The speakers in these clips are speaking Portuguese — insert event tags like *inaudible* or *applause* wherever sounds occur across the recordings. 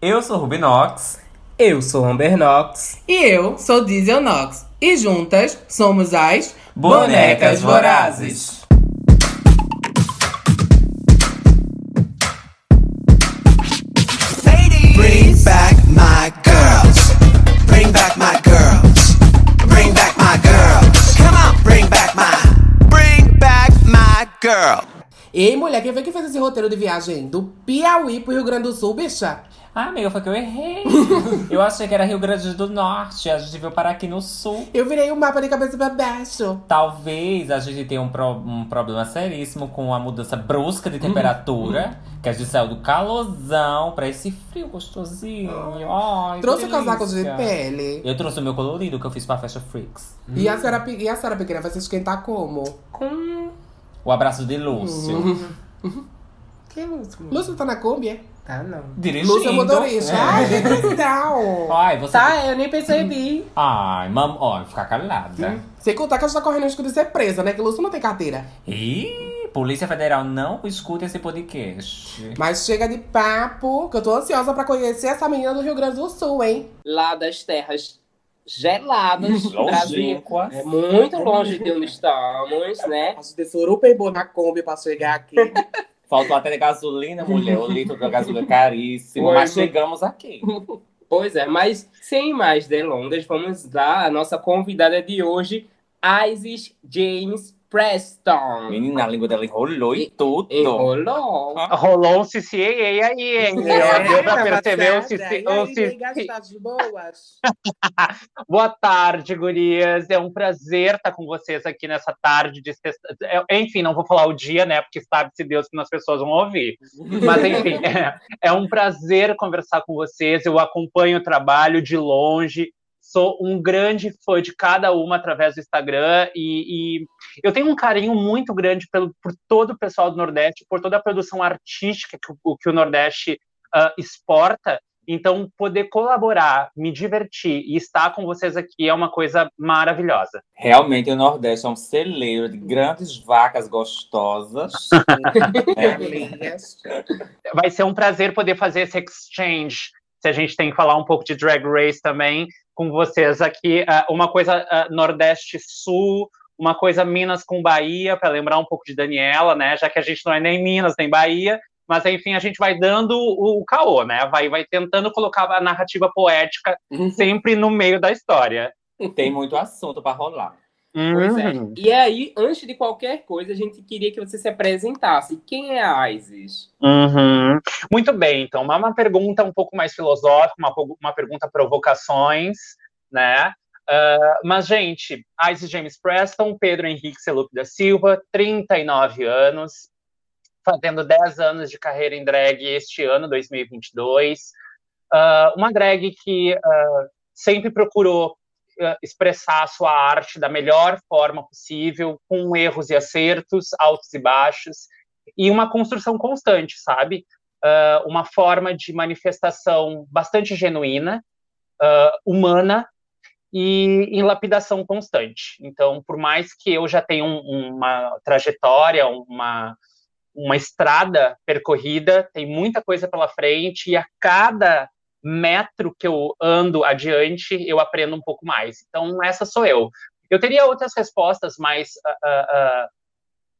Eu sou Rubinox. Eu sou Amber Knox. E eu sou Diesel Knox. E juntas somos as Bonecas Vorazes. Bring back my girls. Bring back my girls. Bring back my girls. Come on, bring back my. Bring back my girl. Ei, mulher, quem foi que fez esse roteiro de viagem? Do Piauí pro Rio Grande do Sul, bicha? Ah, amiga, foi que eu errei. *laughs* eu achei que era Rio Grande do Norte. A gente veio parar aqui no sul. Eu virei o mapa de cabeça pra baixo. Talvez a gente tenha um, pro- um problema seríssimo com a mudança brusca de temperatura. *laughs* que a gente saiu do calorzão pra esse frio gostosinho. Ai, que Trouxe o casaco de pele. Eu trouxe o meu colorido que eu fiz pra Fashion Freaks. E, a senhora, e a senhora pequena vai se esquentar como? Com o abraço de Lúcio. *laughs* Que Lúcio? Lúcio tá na Kombi, é? Tá, não. Dirigindo. Lúcio é motorista. Ai, que legal. Ai, você. Tá, eu nem percebi. Ai, mam... Ó, ficar calada. Sem contar que a gente tá correndo risco de ser presa, né? Que Lúcio não tem carteira. Ih, Polícia Federal não escuta esse podcast. Mas chega de papo, que eu tô ansiosa pra conhecer essa menina do Rio Grande do Sul, hein? lá das terras geladas do Brasil. É muito longe de onde estamos, né? Desceu super boa na Kombi pra chegar aqui. *laughs* Faltou até de gasolina, mulher. O litro da gasolina é caríssimo. Foi, mas foi. chegamos aqui. Pois é, mas sem mais delongas, vamos lá. A nossa convidada de hoje, Isis James Preston. Menina, a língua dela enrolou e tudo. Enrolou. Rolou um CCAA aí, hein? Deu pra perceber o CC... E o aí, CC... gastadas boas? *laughs* Boa tarde, gurias. É um prazer estar com vocês aqui nessa tarde de sexta... é, Enfim, não vou falar o dia, né? Porque sabe-se Deus que as pessoas vão ouvir. Mas, enfim, *laughs* é, é um prazer conversar com vocês. Eu acompanho o trabalho de longe. Sou um grande fã de cada uma através do Instagram e, e eu tenho um carinho muito grande pelo, por todo o pessoal do Nordeste, por toda a produção artística que, o- que o Nordeste ah, exporta. Então, poder colaborar, me divertir e estar com vocês aqui é uma coisa maravilhosa. Realmente, o Nordeste é um celeiro de grandes vacas gostosas. *laughs* É. Amigas. Vai ser um prazer poder fazer esse exchange. Se a gente tem que falar um pouco de Drag Race também com vocês aqui, ah, uma coisa ah, Nordeste-Sul, uma coisa Minas com Bahia, para lembrar um pouco de Daniela, né? Já que a gente não é nem Minas nem Bahia, mas enfim, a gente vai dando o, o caô, né? Vai, vai tentando colocar a narrativa poética sempre no meio da história. Tem muito assunto pra rolar. Pois é. Uhum. E aí, antes de qualquer coisa, a gente queria que você se apresentasse. Quem é a Isis? Uhum. Muito bem, então, uma, uma pergunta um pouco mais filosófica, uma, uma pergunta provocações, né? Ah, mas, gente, Isis James Preston, Pedro Henrique Celup da Silva, 39 anos, fazendo 10 anos de carreira em drag este ano, 2022. Ah, uma drag que ah, sempre procurou expressar a sua arte da melhor forma possível, com erros e acertos, altos e baixos, e uma construção constante, sabe? Ah, uma forma de manifestação bastante genuína, ah, humana e em lapidação constante. Então, por mais que eu já tenha um- uma trajetória, uma, uma estrada percorrida, tem muita coisa pela frente e a cada metro que eu ando adiante, eu aprendo um pouco mais. Então, essa sou eu. Eu teria outras respostas mais ah, ah,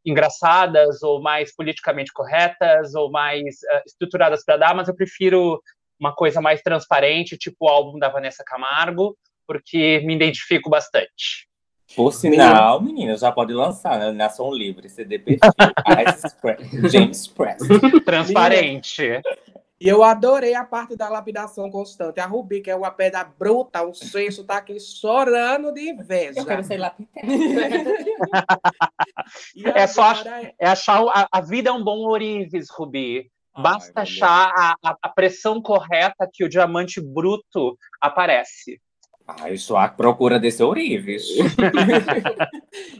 engraçadas ou mais politicamente corretas ou mais estruturadas para dar, mas eu prefiro uma coisa mais transparente, tipo o álbum da Vanessa Camargo, porque me identifico bastante. Por sinal, menina, já pode lançar, né? Nação Livre, CD perfil. *laughs* James Preston. Transparente. E eu adorei a parte da lapidação constante. A Rubi, que é uma pedra bruta, o sexto tá aqui chorando de inveja. Eu quero ser lapidada. *laughs* É só agora- É achar a, a vida é um bom ourives, Rubi. Basta Ai, achar a, a- a pressão correta que o diamante bruto aparece. Ah, eu estou à procura desse ourives. *laughs*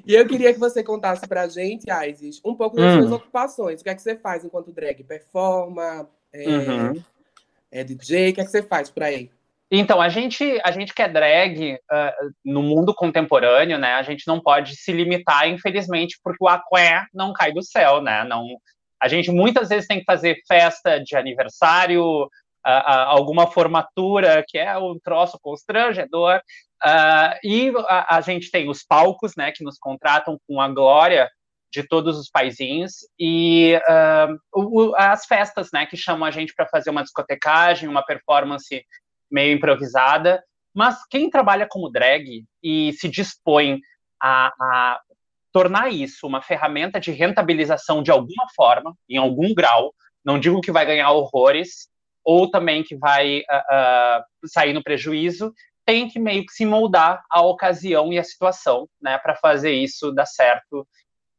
E eu queria que você contasse pra gente, Isis, um pouco das Hum. suas ocupações. O que é que você faz enquanto drag? Performa? É, Uhum. é DJ? O que é que você faz por aí? Então, a gente, a gente que é drag ah, no mundo contemporâneo, né? A gente não pode se limitar, infelizmente, porque o aqué não cai do céu, né? Não, a gente muitas vezes tem que fazer festa de aniversário, a, a, alguma formatura que é um troço constrangedor. Uh, e a, a, gente tem os palcos, né, que nos contratam com a glória de todos os paizinhos e uh, o, as festas, né, que chamam a gente para fazer uma discotecagem, uma performance meio improvisada. Mas quem trabalha como drag e se dispõe a, a tornar isso uma ferramenta de rentabilização de alguma forma, em algum grau, não digo que vai ganhar horrores, ou também que vai uh, uh, sair no prejuízo, tem que meio que se moldar à ocasião e à situação, né, para fazer isso dar certo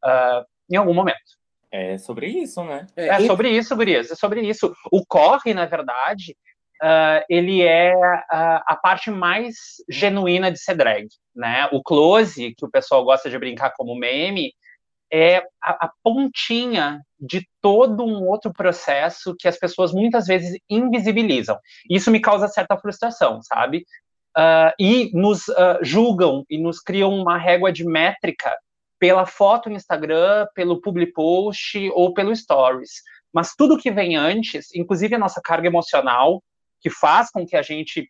uh, em algum momento. É sobre isso, né? É, é sobre isso, Gurias, é sobre isso. O corre, na verdade, uh, ele é uh, a parte mais genuína de ser drag, né? O close, que o pessoal gosta de brincar como meme, é a, a, pontinha de todo um outro processo que as pessoas muitas vezes invisibilizam. Isso me causa certa frustração, sabe? Uh, e nos uh, julgam e nos criam uma régua de métrica pela foto no Instagram, pelo public post ou pelo stories. Mas tudo que vem antes, inclusive a nossa carga emocional, que faz com que a gente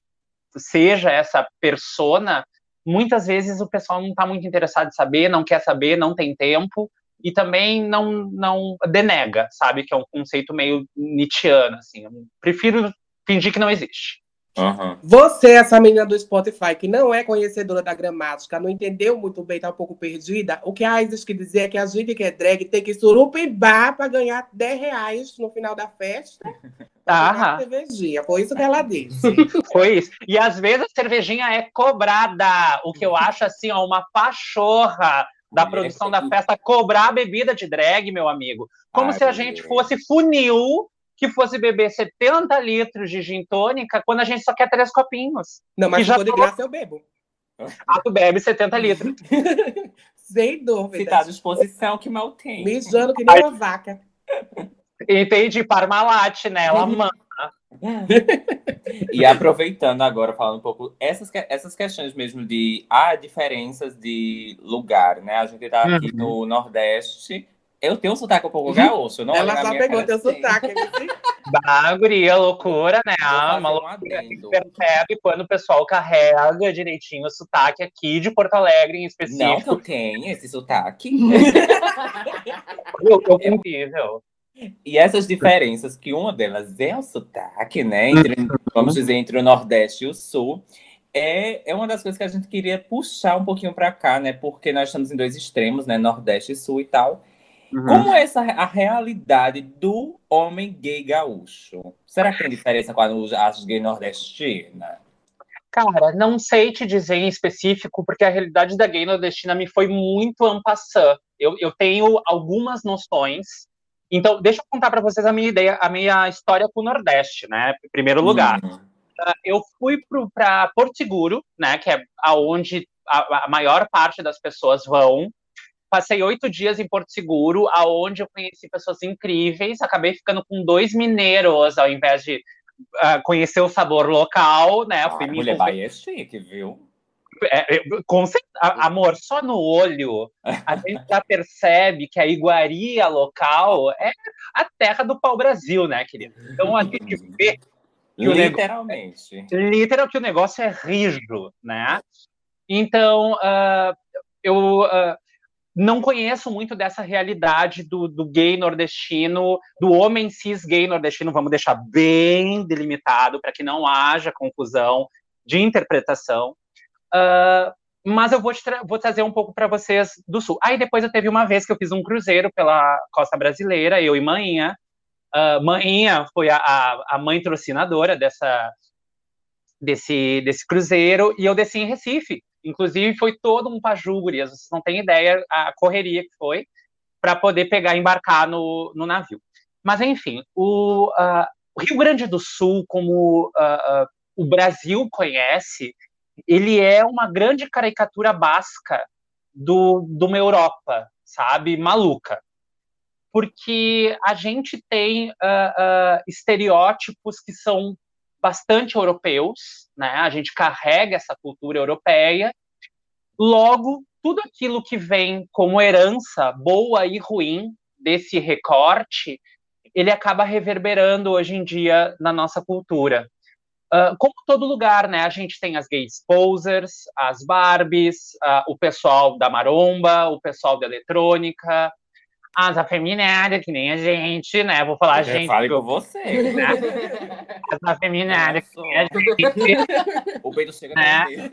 seja essa persona, muitas vezes o pessoal não está muito interessado em saber, não quer saber, não tem tempo e também não não denega, sabe, que é um conceito meio nietzschiano assim. Eu prefiro fingir que não existe. Uhum. Você, essa menina do Spotify, que não é conhecedora da gramática, não entendeu muito bem, tá um pouco perdida, o que a Isis quer dizer é que a gente que é drag tem que surupimbar para ganhar 10 reais no final da festa. *laughs* Ah. cervejinha. Foi isso que ela *laughs* disse. Foi isso. E às vezes a cervejinha é cobrada, o que eu acho assim, ó, uma pachorra da produção da festa cobrar a bebida de drag, meu amigo. Como Ai, se a gente Deus. fosse funil que fosse beber 70 litros de gin tônica quando a gente só quer três copinhos. Não, mas se for de graça eu bebo. Ah, tu bebe 70 litros. *laughs* Sem dúvida. Se tá à disposição, que mal tem. Mijando que nem uma vaca. Entendi, Parmalat, né? Ela *laughs* manda. e aproveitando agora, falando um pouco, essas, essas questões mesmo de ah, diferenças de lugar, né? A gente tá aqui uhum. no Nordeste. Eu tenho um sotaque um pouco gaúcho, não Ela só pegou teu assim. sotaque, *laughs* Bah, guria, loucura, né? Ah, uma loucura. Um percebe quando o pessoal carrega direitinho o sotaque aqui de Porto Alegre, em específico. Não que eu tenha esse sotaque. *laughs* eu, eu, é incrível. E essas diferenças, que uma delas é o sotaque, né? Entre, vamos dizer, entre o Nordeste e o Sul, é, é uma das coisas que a gente queria puxar um pouquinho para cá, né? Porque nós estamos em dois extremos, né? Nordeste e Sul e tal. Uhum. Como é essa a realidade do homem gay gaúcho? Será que tem diferença com as gay nordestina? Cara, não sei te dizer em específico, porque a realidade da gay nordestina me foi muito ampassã. Eu, eu tenho algumas noções, então, deixa eu contar para vocês a minha ideia, a minha história com o Nordeste, né? Em primeiro lugar. Uhum. Uh, eu fui para Porto Seguro, né? Que é aonde a, a, maior parte das pessoas vão. Passei oito dias em Porto Seguro, aonde eu conheci pessoas incríveis. Acabei ficando com dois mineiros, ao invés de uh, conhecer o sabor local, né? Ah, mulher Bahia é chique, viu? É, é, com amor, só no olho a *laughs* gente já percebe que a iguaria local é a terra do pau-brasil, né, querido? Então a gente vê que literalmente, o negócio, literal que o negócio é rijo, né? Então uh, eu uh, não conheço muito dessa realidade do, do, gay nordestino, do homem cis gay nordestino, vamos deixar bem delimitado para que não haja confusão de interpretação. Uh, mas eu vou, tra vou, trazer um pouco para vocês do sul. Aí depois eu teve uma vez que eu fiz um cruzeiro pela costa brasileira, eu e Maninha. Uh, Maninha foi a, a, a, mãe trocinadora dessa, desse, desse cruzeiro, e eu desci em Recife. Inclusive, foi todo um paju, gurias, vocês não têm ideia a correria que foi para poder pegar e embarcar no, no navio. Mas, enfim, o, uh, o Rio Grande do Sul, como uh, o Brasil conhece, ele é uma grande caricatura basca do, de uma Europa, sabe, maluca. Porque a gente tem uh, uh, estereótipos que são bastante europeus, né? A gente carrega essa cultura europeia. Logo, tudo aquilo que vem como herança, boa e ruim, desse recorte, ele acaba reverberando hoje em dia na nossa cultura. Uh, como todo lugar, né? A gente tem as gays posers, as Barbies, uh, o pessoal da maromba, o pessoal da eletrônica, as afeminadas, que nem a gente, né? Vou falar a gente. Fale com você. Né? *laughs* As afeminadas, que nem a gente. O peito chega Né?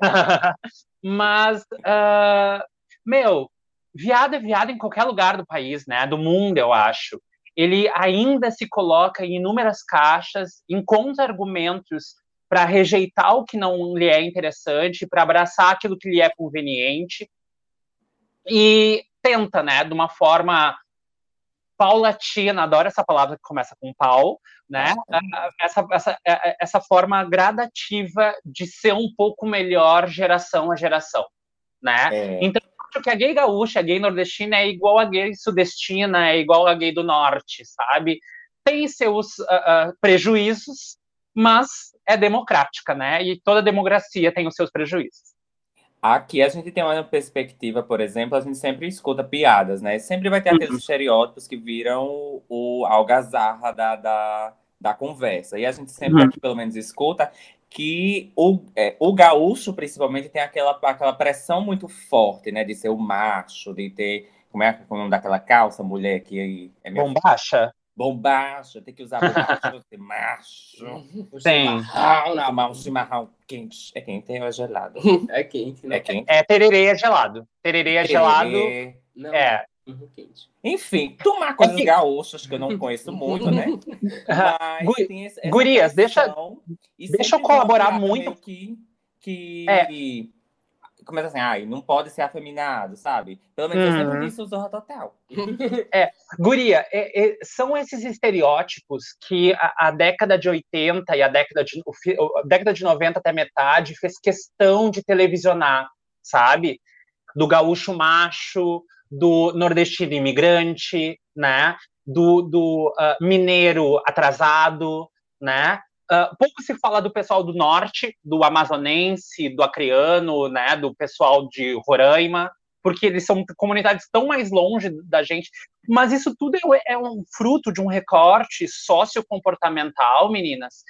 *laughs* Mas, uh, meu, viado é viado em qualquer lugar do país, né? Do mundo, eu acho. Ele ainda se coloca em inúmeras caixas, encontra argumentos para rejeitar o que não lhe é interessante, para abraçar aquilo que lhe é conveniente e tenta, né, de uma forma paulatina, adoro essa palavra que começa com pau, né? Essa, essa, essa forma gradativa de ser um pouco melhor geração a geração, né? É. Então, acho que a gay gaúcha, a gay nordestina é igual a gay sudestina, é igual a gay do norte, sabe? Tem seus uh, uh, prejuízos, mas é democrática, né? E toda democracia tem os seus prejuízos. Aqui a gente tem uma perspectiva, por exemplo, a gente sempre escuta piadas, né? Sempre vai ter aqueles Uhum. estereótipos que viram o a algazarra da, da, da conversa. E a gente sempre Uhum. aqui, pelo menos, escuta que o, é, o gaúcho, principalmente, tem aquela, aquela pressão muito forte, né? De ser o macho, de ter. Como é que é o nome daquela calça, mulher que é minha Bombacha? Bombacha, tem que usar bombacha, *laughs* ser macho. Tem. Ah, não, mas o chimarrão quente. É quente ou é gelado? *laughs* É quente, né? É quente. É tererê é gelado. Tererê é gelado. Tererê. Não, É. uhum, quente. Enfim, tomar coisas É que- gaúchas que eu não conheço muito, né? *laughs* Mas Gu- tem esse- essa gurias, deixa- e deixa eu colaborar tem muito. meio Que, que É. começa assim, ai, não pode ser afeminado, sabe? Pelo menos eu Uhum. sempre disse o Zorra Total. *laughs* Guria, é- é- são esses estereótipos que a, a década de 80 e a década de, o a década de 90 até metade fez questão de televisionar, sabe? Do gaúcho macho, do nordestino imigrante, né? Do, do ah, mineiro atrasado, né? Ah, pouco se fala do pessoal do norte, do amazonense, do acreano, né? Do pessoal de Roraima, porque eles são comunidades tão mais longe da gente. Mas isso tudo é, é um fruto de um recorte sociocomportamental, meninas,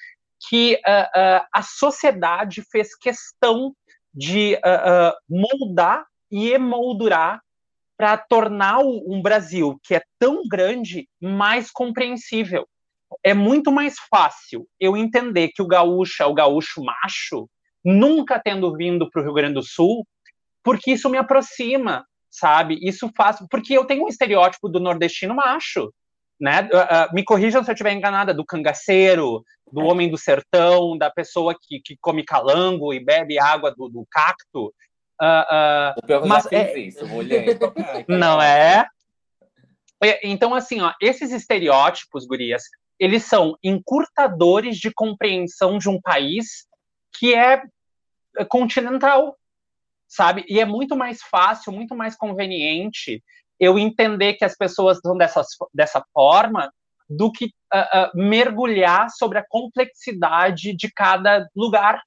que ah, ah, a sociedade fez questão de moldar e emoldurar para tornar um Brasil que é tão grande mais compreensível. É muito mais fácil eu entender que o gaúcho é o gaúcho macho, nunca tendo vindo para o Rio Grande do Sul, porque isso me aproxima, sabe? Isso faz. Porque eu tenho um estereótipo do nordestino macho, né? Ah, ah, me corrijam se eu estiver enganada, do cangaceiro, do homem do sertão, da pessoa que, que come calango e bebe água do, do cacto. Eu Mas é- isso, mulher. Não é? É, Então, assim, ó, esses estereótipos, gurias, eles são encurtadores de compreensão de um país que é é, continental, sabe? E é muito mais fácil, muito mais conveniente eu entender que as pessoas são dessas, dessa forma do que ah, ah, mergulhar sobre a complexidade de cada lugar,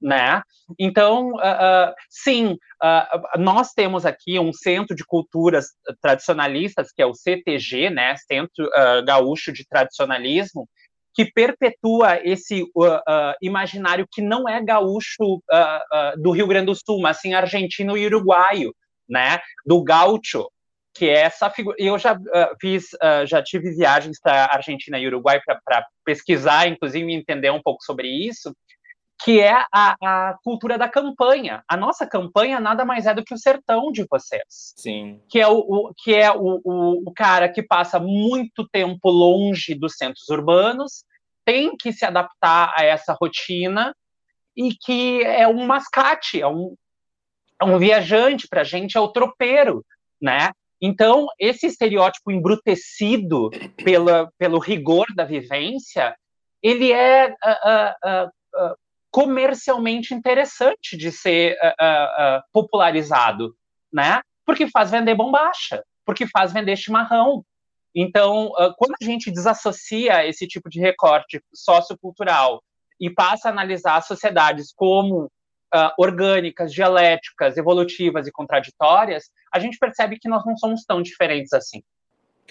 né? Então, ah, ah, sim, ah, nós temos aqui um centro de culturas tradicionalistas, que é o CTG, né? Centro Gaúcho de Tradicionalismo, que perpetua esse uh, uh, imaginário que não é gaúcho uh, uh, do Rio Grande do Sul, mas sim argentino e uruguaio, né? Do gaúcho, que é essa figura. Eu já uh, fiz, uh, já tive viagens para Argentina e Uruguai para pesquisar, inclusive entender um pouco sobre isso, que é a, a cultura da campanha. A nossa campanha nada mais é do que o sertão de vocês Sim. que é o, o- que é o, o, o cara que passa muito tempo longe dos centros urbanos, tem que se adaptar a essa rotina e que é um mascate, é um, é um viajante para a gente, é o tropeiro, né? Então, esse estereótipo embrutecido pela, pelo rigor da vivência, ele é ah, ah, ah, comercialmente interessante de ser ah, ah, popularizado, né? Porque faz vender bombacha, porque faz vender chimarrão. Então, quando a gente desassocia esse tipo de recorte sociocultural e passa a analisar sociedades como orgânicas, dialéticas, evolutivas e contraditórias, a gente percebe que nós não somos tão diferentes assim.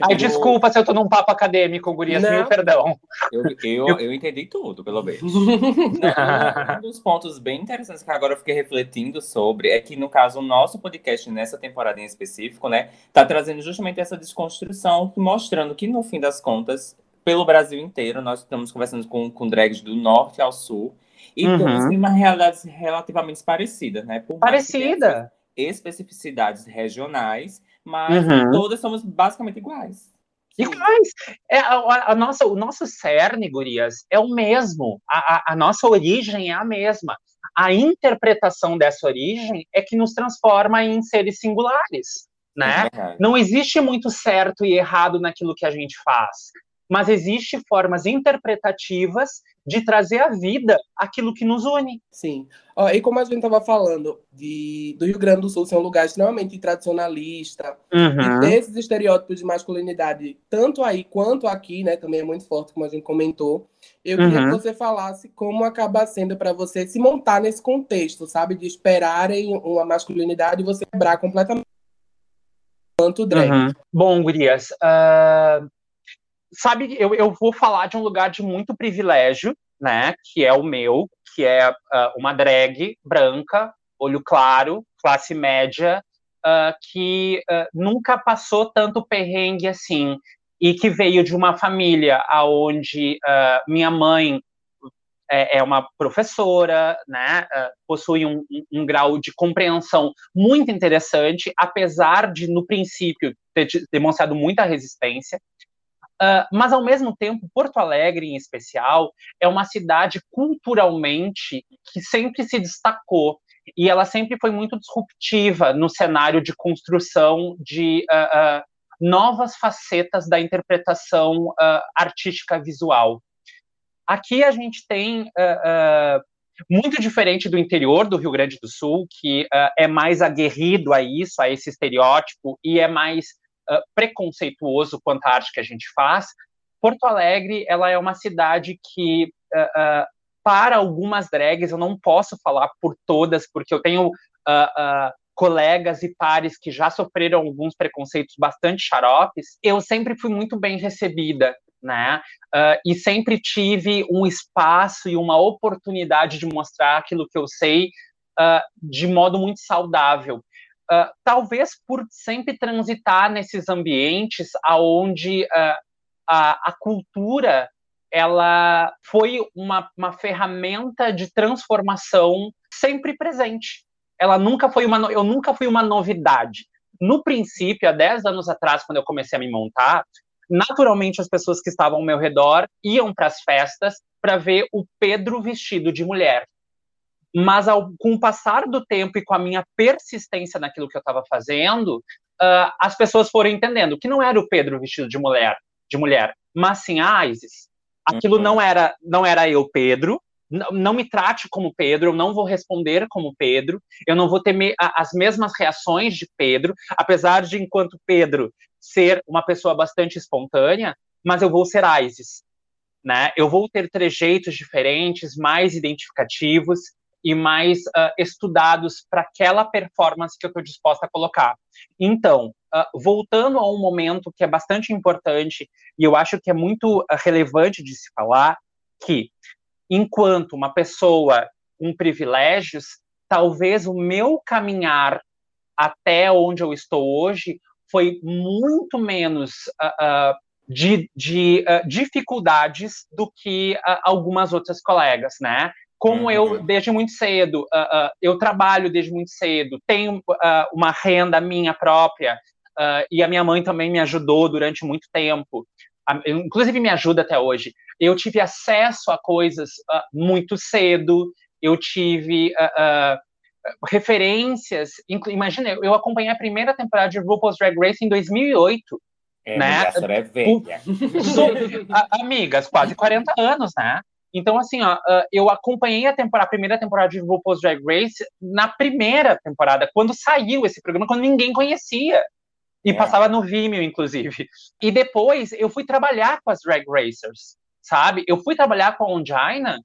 Ai, Eu- desculpa se eu tô num papo acadêmico, Gurias, Não. mil perdão. Eu, eu, eu entendi tudo, pelo menos. *laughs* Não, um dos pontos bem interessantes que agora eu fiquei refletindo sobre é que, no caso, o nosso podcast, nessa temporada em específico, né, tá trazendo justamente essa desconstrução, mostrando que, no fim das contas, pelo Brasil inteiro, nós estamos conversando com, com drags do norte ao sul, e Uhum. têm uma realidade relativamente parecida, né? Por Parecida. especificidades regionais, mas Uhum. todas somos basicamente iguais. Iguais. É, a, a nossa, o nosso cerne, Gurias, é o mesmo. A, a- a nossa origem é a mesma. A interpretação dessa origem é que nos transforma em seres singulares, né? Verdade. Não existe muito certo e errado naquilo que a gente faz, mas existe formas interpretativas de trazer à vida aquilo que nos une. Sim. Ó, e como a gente estava falando de, do Rio Grande do Sul ser um lugar extremamente tradicionalista, Uhum. e ter esses estereótipos de masculinidade, tanto aí quanto aqui, né, também é muito forte, como a gente comentou. Eu queria Uhum. que você falasse como acaba sendo para você se montar nesse contexto, sabe? De esperarem uma masculinidade e você quebrar completamente quanto drag. Uhum. Bom, Gurias, ah, sabe, eu, eu vou falar de um lugar de muito privilégio, né, que é o meu, que é ah, uma drag branca, olho claro, classe média, ah, que ah, nunca passou tanto perrengue assim, e que veio de uma família aonde minha mãe é, é uma professora, né, possui um, um- grau de compreensão muito interessante, apesar de, no princípio, ter de- demonstrado muita resistência. Ah, mas, ao mesmo tempo, Porto Alegre, em especial, é uma cidade culturalmente que sempre se destacou e ela sempre foi muito disruptiva no cenário de construção de ah, ah, novas facetas da interpretação artística visual. Aqui a gente tem muito diferente do interior do Rio Grande do Sul, que ah, é mais aguerrido a isso, a esse estereótipo, e é mais ah, preconceituoso quanto à arte que a gente faz. Porto Alegre, ela é uma cidade que, ah, ah, para algumas drags, eu não posso falar por todas, porque eu tenho colegas e pares que já sofreram alguns preconceitos bastante xaropes, eu sempre fui muito bem recebida, né? Ah, e sempre tive um espaço e uma oportunidade de mostrar aquilo que eu sei ah, de modo muito saudável. Ah, talvez por sempre transitar nesses ambientes aonde ah, a, a cultura ela foi uma, uma ferramenta de transformação sempre presente. Ela nunca foi uma, eu nunca fui uma novidade. No princípio, há 10 anos atrás, quando eu comecei a me montar, naturalmente as pessoas que estavam ao meu redor iam para as festas para ver o Pedro vestido de mulher. Mas ao, com o passar do tempo e com a minha persistência naquilo que eu estava fazendo, ah, as pessoas foram entendendo que não era o Pedro vestido de mulher, de mulher, mas sim a Isis. Aquilo Uhum. não era não era eu, Pedro. Não, não me trate como Pedro, eu não vou responder como Pedro, eu não vou ter me- a- as mesmas reações de Pedro, apesar de, enquanto Pedro, ser uma pessoa bastante espontânea, mas eu vou ser Isis, né? Eu vou ter trejeitos diferentes, mais identificativos e mais ah, estudados para aquela performance que eu estou disposta a colocar. Então, ah, voltando a um momento que é bastante importante e eu acho que é muito ah, relevante de se falar, que enquanto uma pessoa com privilégios, talvez o meu caminhar até onde eu estou hoje foi muito menos de, de dificuldades do que algumas outras colegas, né? Como Uhum. eu, desde muito cedo, ah, ah, eu trabalho desde muito cedo, tenho ah, uma renda minha própria, e a minha mãe também me ajudou durante muito tempo, a- inclusive me ajuda até hoje. Eu tive acesso a coisas muito cedo, eu tive referências. Imagina, eu- acompanhei a primeira temporada de RuPaul's Drag Race em 2008. É, Né? é velha. *laughs* A- amigas, quase 40 anos, né? Então, assim, ó, ah, eu acompanhei a, temporada, a primeira temporada de RuPaul's Drag Race na primeira temporada, quando saiu esse programa, quando ninguém conhecia. E É. passava no Vimeo, inclusive. E depois eu fui trabalhar com as Drag Racers, sabe? Eu fui trabalhar com a Ongina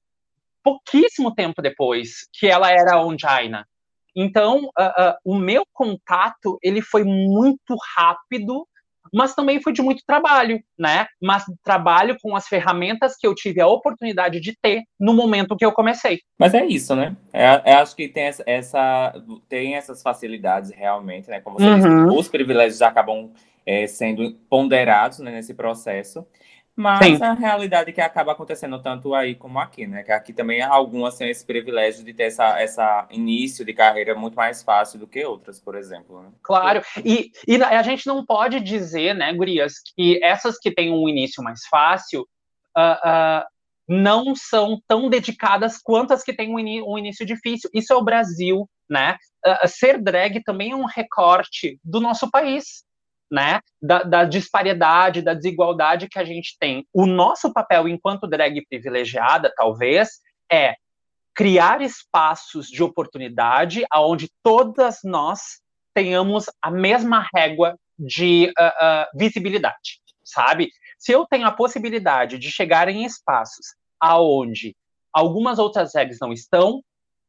pouquíssimo tempo depois que ela era a Ongina. Então, ah, ah, o meu contato, ele foi muito rápido, mas também foi de muito trabalho, né? Mas trabalho com as ferramentas que eu tive a oportunidade de ter no momento que eu comecei. Mas é isso, né? É, eu acho que tem essa, essa- tem essas facilidades realmente, né? Como você Uhum. disse, os privilégios acabam é, sendo ponderados né, nesse processo. Mas Sim. a realidade que acaba acontecendo tanto aí como aqui, né? Que aqui também algumas têm esse privilégio de ter essa, essa início de carreira muito mais fácil do que outras, por exemplo. Né? Claro, e, e a gente não pode dizer, né, gurias, que essas que têm um início mais fácil ah, ah, não são tão dedicadas quanto as que têm um, um início difícil. Isso é o Brasil, né? Ah, ser drag também é um recorte do nosso país, né? Da, da disparidade, da desigualdade que a gente tem. O nosso papel enquanto drag privilegiada, talvez, é criar espaços de oportunidade aonde todas nós tenhamos a mesma régua de ah, ah, visibilidade, sabe? Se eu tenho a possibilidade de chegar em espaços aonde algumas outras drags não estão,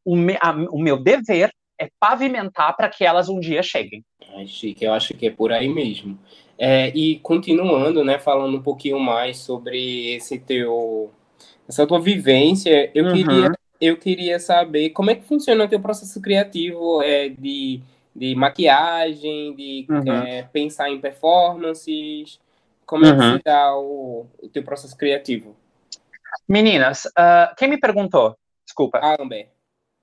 o, me- a- o meu dever é pavimentar para que elas um dia cheguem. Ai, chique, eu acho que é por aí mesmo. É, e continuando, né, falando um pouquinho mais sobre esse teu, essa tua vivência, eu Uhum. queria, eu queria saber como é que funciona o teu processo criativo é, de, de maquiagem, de Uhum. é, pensar em performances, como é que Uhum. se dá o, o teu processo criativo? Meninas, ah, quem me perguntou? Desculpa, Amber.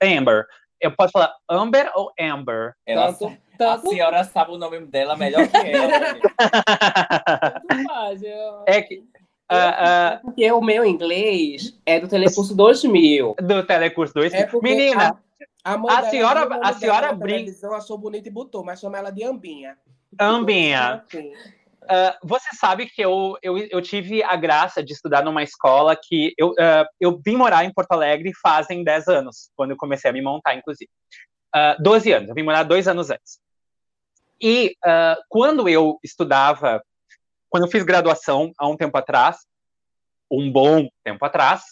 Amber. Eu posso falar Amber ou Amber? Ela, Tanto, a tanto, senhora sabe o nome dela melhor que *laughs* ela. tanto faz, eu- é que ah, É porque o meu inglês é do Telecurso 2000. ah, do Telecurso 2. É Menina, a, a, a dela senhora- a senhora brinca- televisão, achou bonito e botou, mas chama ela de Ambinha. Ambinha. Ah, você sabe que eu, eu, eu tive a graça de estudar numa escola que eu, ah, eu vim morar em Porto Alegre fazem 10 anos, quando eu comecei a me montar, inclusive. Ah, 12 anos, eu vim morar dois anos antes. E ah, quando eu estudava, quando eu fiz graduação há um tempo atrás, um bom tempo atrás,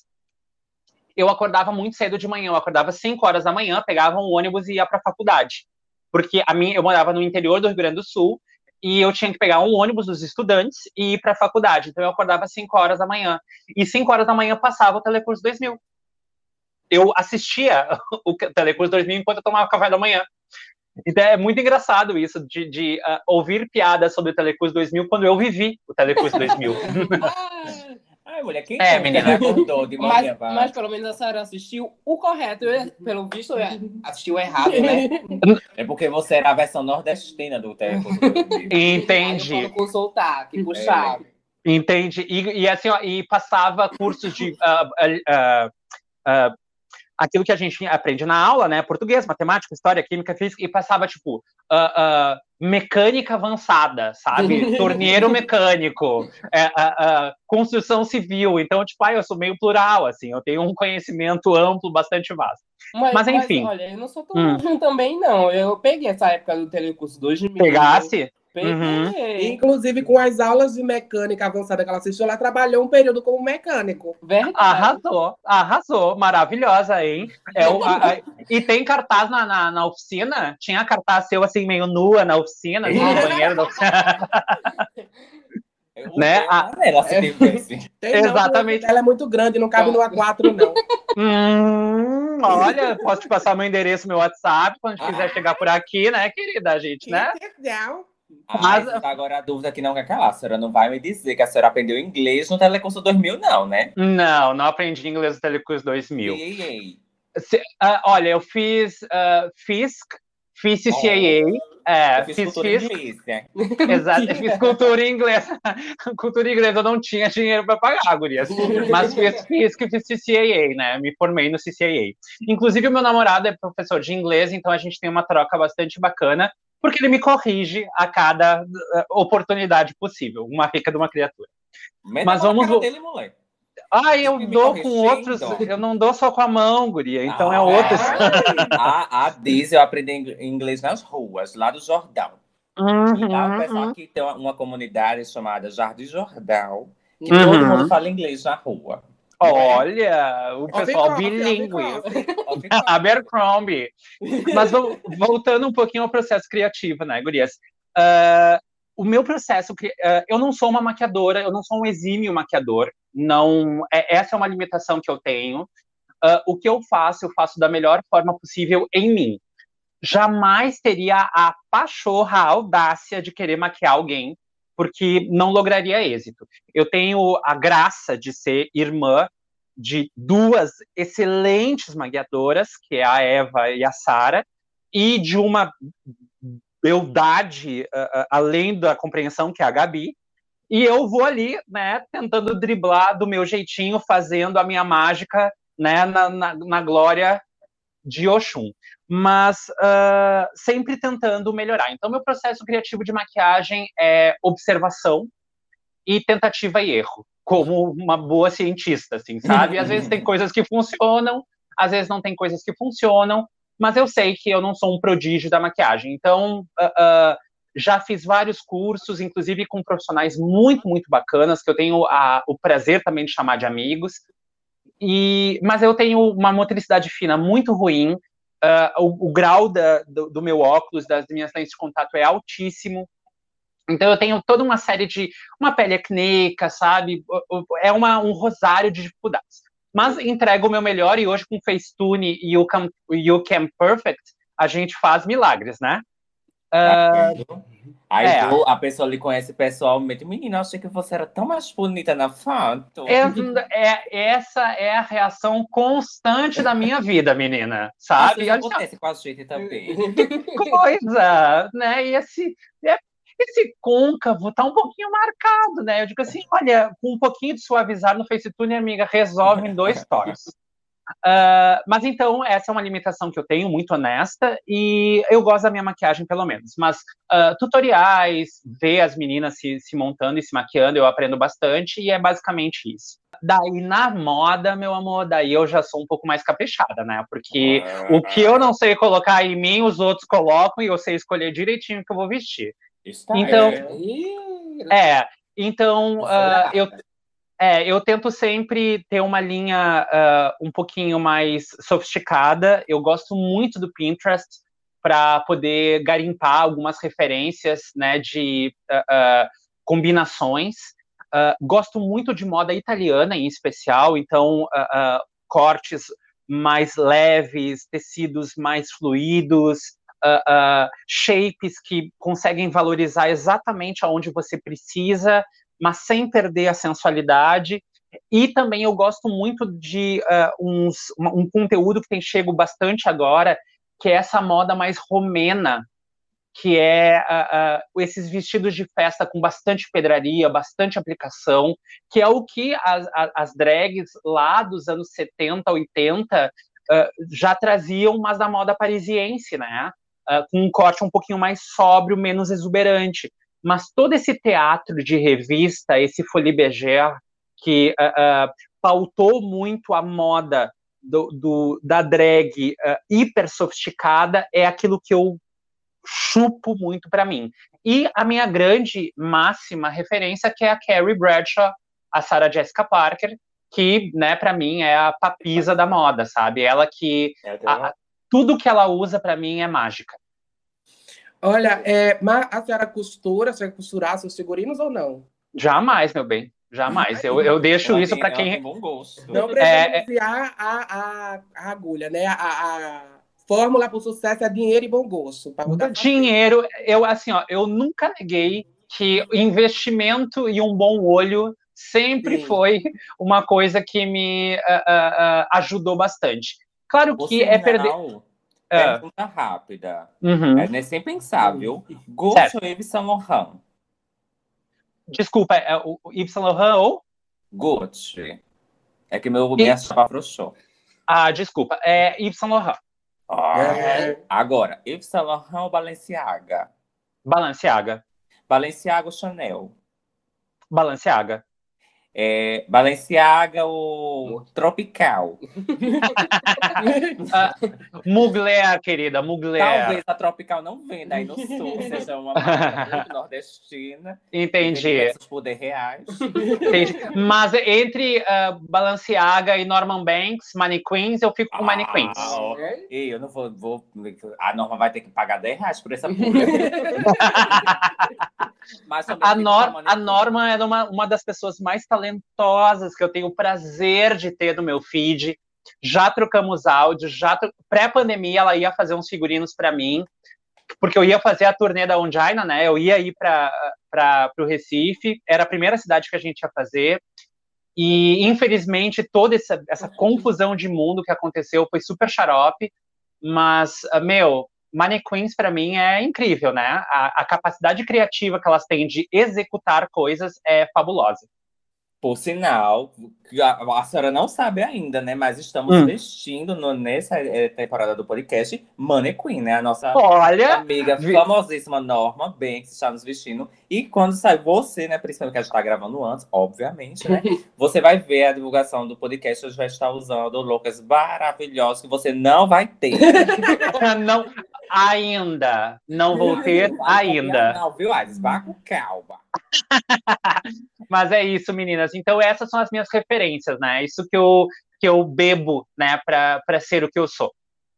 eu acordava muito cedo de manhã, eu acordava 5 horas da manhã, pegava um ônibus e ia para a faculdade. Porque a minha, eu morava no interior do Rio Grande do Sul, e eu tinha que pegar um ônibus dos estudantes e ir para a faculdade. Então eu acordava às 5 horas da manhã. E 5 horas da manhã passava o Telecurso 2000. Eu assistia *laughs* o Telecurso 2000 enquanto eu tomava café da manhã. Então é muito engraçado isso, de, de, ah, ouvir piadas sobre o Telecurso 2000 quando eu vivi o Telecurso 2000. *laughs* *laughs* Ai, mulher, quem É, é, menina. *laughs* de Mas, mas pelo menos a senhora assistiu o correto. Eu, pelo visto, eu assistiu errado, né? É porque você era a versão nordestina do 2000. *laughs* Entendi. Aí eu com sotaque, puxado. Entende? E, e assim, ó, e passava cursos de ah, ah, ah, aquilo que a gente aprende na aula, né? Português, matemática, história, química, física, e passava, tipo, ah, ah, mecânica avançada, sabe? *laughs* Torneiro mecânico, é, ah, construção civil. Então, tipo, ah, eu sou meio plural, assim, eu tenho um conhecimento amplo, bastante vasto. Mas, Mas, enfim. olha, eu não sou tão Hum. *laughs* também, não. Eu peguei essa época do Telecurso 2000. Pegasse? Uhum. Inclusive, com as aulas de mecânica avançada que ela assistiu, ela trabalhou um período como mecânico. Verdade. Arrasou, arrasou, maravilhosa, hein? É o- a- a- e tem cartaz na, na, na oficina? Tinha cartaz seu assim, meio nua na oficina, no *laughs* banheiro da oficina. *laughs* Né? tenho panela, se. Tem não, Exatamente. Ela é muito grande, não cabe no A4, não. *laughs* Hum, olha, posso te passar meu endereço, meu WhatsApp, quando quiser chegar por aqui, né, querida, gente, né? Legal. Mas Mas- agora a dúvida que não quer calar. A senhora não vai me dizer que a senhora aprendeu inglês no Telecurso 2000, não, né? Não, não aprendi inglês no Telecurso 2000. Ei. Se- ah, olha, eu fiz uh, FISC, fiz CCAA, é, Eu fiz fiz cultura FISC, inglês, né? *laughs* Exato, eu fiz cultura inglesa. *laughs* cultura inglesa eu não tinha dinheiro para pagar, gurias. Mas fiz, fiz que fiz CCAA, né? Me formei no CCAA. Inclusive, o meu namorado é professor de inglês, então a gente tem uma troca bastante bacana, porque ele me corrige a cada uh, oportunidade possível. Uma rica de uma criatura. Meta Mas vamos dele, moleque. Ah, eu dou com outros. Eu não dou só com a mão, guria. Então é Ah, outros. A, a Diz eu aprendi ing- inglês nas ruas, lá do Jordão. E lá pessoal Uhum, aqui tem uma, uma comunidade chamada Jardim Jordão, que Uhum. todo mundo fala inglês na rua. Olha, o pessoal bilíngue. Abercrombie. *laughs* Abercrombie. Mas vol- voltando um pouquinho ao processo criativo, né, gurias? Ah, o meu processo, eh, eu não sou uma maquiadora, eu não sou um exímio maquiador, não, é- essa é uma limitação que eu tenho. Ah, o que eu faço, eu faço da melhor forma possível em mim. Jamais teria a pachorra, a audácia de querer maquiar alguém, porque não lograria êxito. Eu tenho a graça de ser irmã de duas excelentes maquiadoras, que é a Eva e a Sara, e de uma beldade ah, além da compreensão, que é a Gabi. E eu vou ali, né, tentando driblar do meu jeitinho, fazendo a minha mágica, né, na, na, na glória de Oxum. Mas ah, sempre tentando melhorar. Então, meu processo criativo de maquiagem é observação e tentativa e erro, como uma boa cientista, assim, sabe? Às vezes tem *laughs* coisas que funcionam, às vezes não tem coisas que funcionam, mas eu sei que eu não sou um prodígio da maquiagem. Então, ah, ah, já fiz vários cursos, inclusive com profissionais muito, muito bacanas, que eu tenho a- o prazer também de chamar de amigos. E, mas eu tenho uma motricidade fina muito ruim. ah, o, o grau da- do, do meu óculos, das minhas lentes de contato é altíssimo. Então eu tenho toda uma série de uma pele acneica, sabe? O- o- É uma, um rosário de dificuldades. Mas entrego o meu melhor e hoje com Facetune e o Cam, o Perfect a gente faz milagres, né? Vendo? Aí é. tu- a pessoa lhe conhece pessoalmente. Menina, eu achei que você era tão mais bonita na foto. É, *laughs* é- essa é a reação constante da minha vida, menina, sabe? Isso acontece com a gente também. *laughs* coisa, né? E esse, é- esse côncavo tá um pouquinho marcado, né? Eu digo assim, olha, com um pouquinho de suavizar no Facetune, amiga, resolve em dois *laughs* stories. Ah, mas então, essa é uma limitação que eu tenho, muito honesta, e eu gosto da minha maquiagem, pelo menos. Mas ah, tutoriais, ver as meninas se, se montando e se maquiando, eu aprendo bastante, e é basicamente isso. Daí, na moda, meu amor, daí eu já sou um pouco mais caprichada, né? Porque o que eu não sei colocar em mim, os outros colocam, e eu sei escolher direitinho o que eu vou vestir. Está Então- é. É, então ah, é eu, é, eu tento sempre ter uma linha ah, um pouquinho mais sofisticada. Eu gosto muito do Pinterest para poder garimpar algumas referências né, de ah, ah, combinações. Gosto muito de moda italiana em especial, então cortes mais leves, tecidos mais fluidos, shapes que conseguem valorizar exatamente aonde você precisa, mas sem perder a sensualidade. E também eu gosto muito de ah, uns, um conteúdo que tem chego bastante agora, que é essa moda mais romena, que é ah, ah, esses vestidos de festa com bastante pedraria, bastante aplicação, que é o que as, as drags lá dos anos 70, 80 ah, já traziam, mas da moda parisiense, né? Ah, com um corte um pouquinho mais sóbrio, menos exuberante. Mas todo esse teatro de revista, esse folie bergère, que ah, ah, pautou muito a moda do, do- da drag ah, hiper sofisticada, é aquilo que eu chupo muito para mim. E a minha grande máxima referência que é a Carrie Bradshaw, a Sarah Jessica Parker, que, né, para mim é a papisa da moda, sabe? Ela que a- a- tudo que ela usa para mim é mágica. Olha, é, mas a senhora costura, você vai costurar seus figurinos ou não? Jamais, meu bem. Jamais. Eu, eu deixo Ela isso para ela quem tem bom gosto. Não É, precisa enviar a, a, a agulha, né? A, a fórmula para o sucesso é dinheiro e bom gosto. dinheiro, eu assim, ó, eu nunca neguei que investimento e um bom olho sempre Sim. foi uma coisa que me ah, ah, ajudou bastante. Claro que é perder. Ah, Pergunta rápida. uhum. É, né, sem pensar, viu? Gucci ou Yves Saint Laurent? Desculpa, é o o Yves Saint Laurent ou? Gucci. É que meu minha chapa afrouxou. Ah, desculpa, é Yves Saint Laurent. Ah, É. Agora, Yves Saint Laurent ou Balenciaga? Balenciaga. Balenciaga ou Chanel? Balenciaga. É, Balenciaga ou Tropical? *laughs* Ah, Mugler, querida, Mugler. Talvez a Tropical não venda aí no sul, *laughs* seja uma marca nordestina. Entendi. Diversos poder reais. entendi. Mas entre ah, Balenciaga e Norman Banks, Mannequins, eu fico com Mannequins. Ah, ó. É? Ei, eu não vou, vou. A Norma vai ter que pagar 10 reais por essa porra. *laughs* Mas A, Nor- a. Norma é uma, uma das pessoas mais talentosas que eu tenho o prazer de ter no meu feed. Já trocamos áudios, já tro- pré-pandemia ela ia fazer uns figurinos para mim, porque eu ia fazer a turnê da Ongina, né? Eu ia ir para o Recife, era a primeira cidade que a gente ia fazer. E infelizmente toda essa, essa confusão de mundo que aconteceu foi super xarope, mas ah, meu, Mannequins para mim é incrível, né? A, a capacidade criativa que elas têm de executar coisas é fabulosa. Por sinal, a, a senhora não sabe ainda, né? Mas estamos Hum. vestindo no- nessa eh, temporada do podcast Mannequin, né? A nossa Olha, amiga vi- famosíssima Norma Banks está nos vestindo. E quando sai você, né? Principalmente que a gente está gravando antes, obviamente, né? *laughs* Você vai ver a divulgação do podcast. Hoje vai estar usando loucas maravilhosas que você não vai ter. *laughs* não, ainda, não vou ter ainda. Não, viu, Ais? Vá com calma. *laughs* Mas é isso, meninas. Então essas são as minhas referências, né? Isso que eu que eu bebo, né, para ser o que eu sou.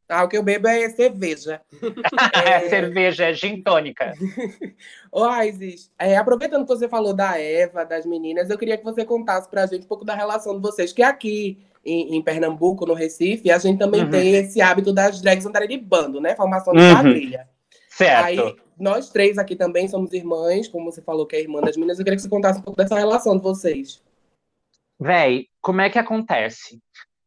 Ah, o que eu bebo é cerveja. *laughs* É cerveja, é gin tônica. *laughs* Ô, Isis, é, aproveitando que você falou da Eva, das meninas, eu queria que você contasse pra gente um pouco da relação de vocês, que aqui em, em Pernambuco, no Recife, a gente também Uhum. tem esse hábito das drags andarem de bando, né? Formação de Uhum. quadrilha. Certo. Aí, nós três aqui também somos irmãs, como você falou que é irmã das meninas, eu queria que você contasse um pouco dessa relação de vocês. Véi, como é que acontece?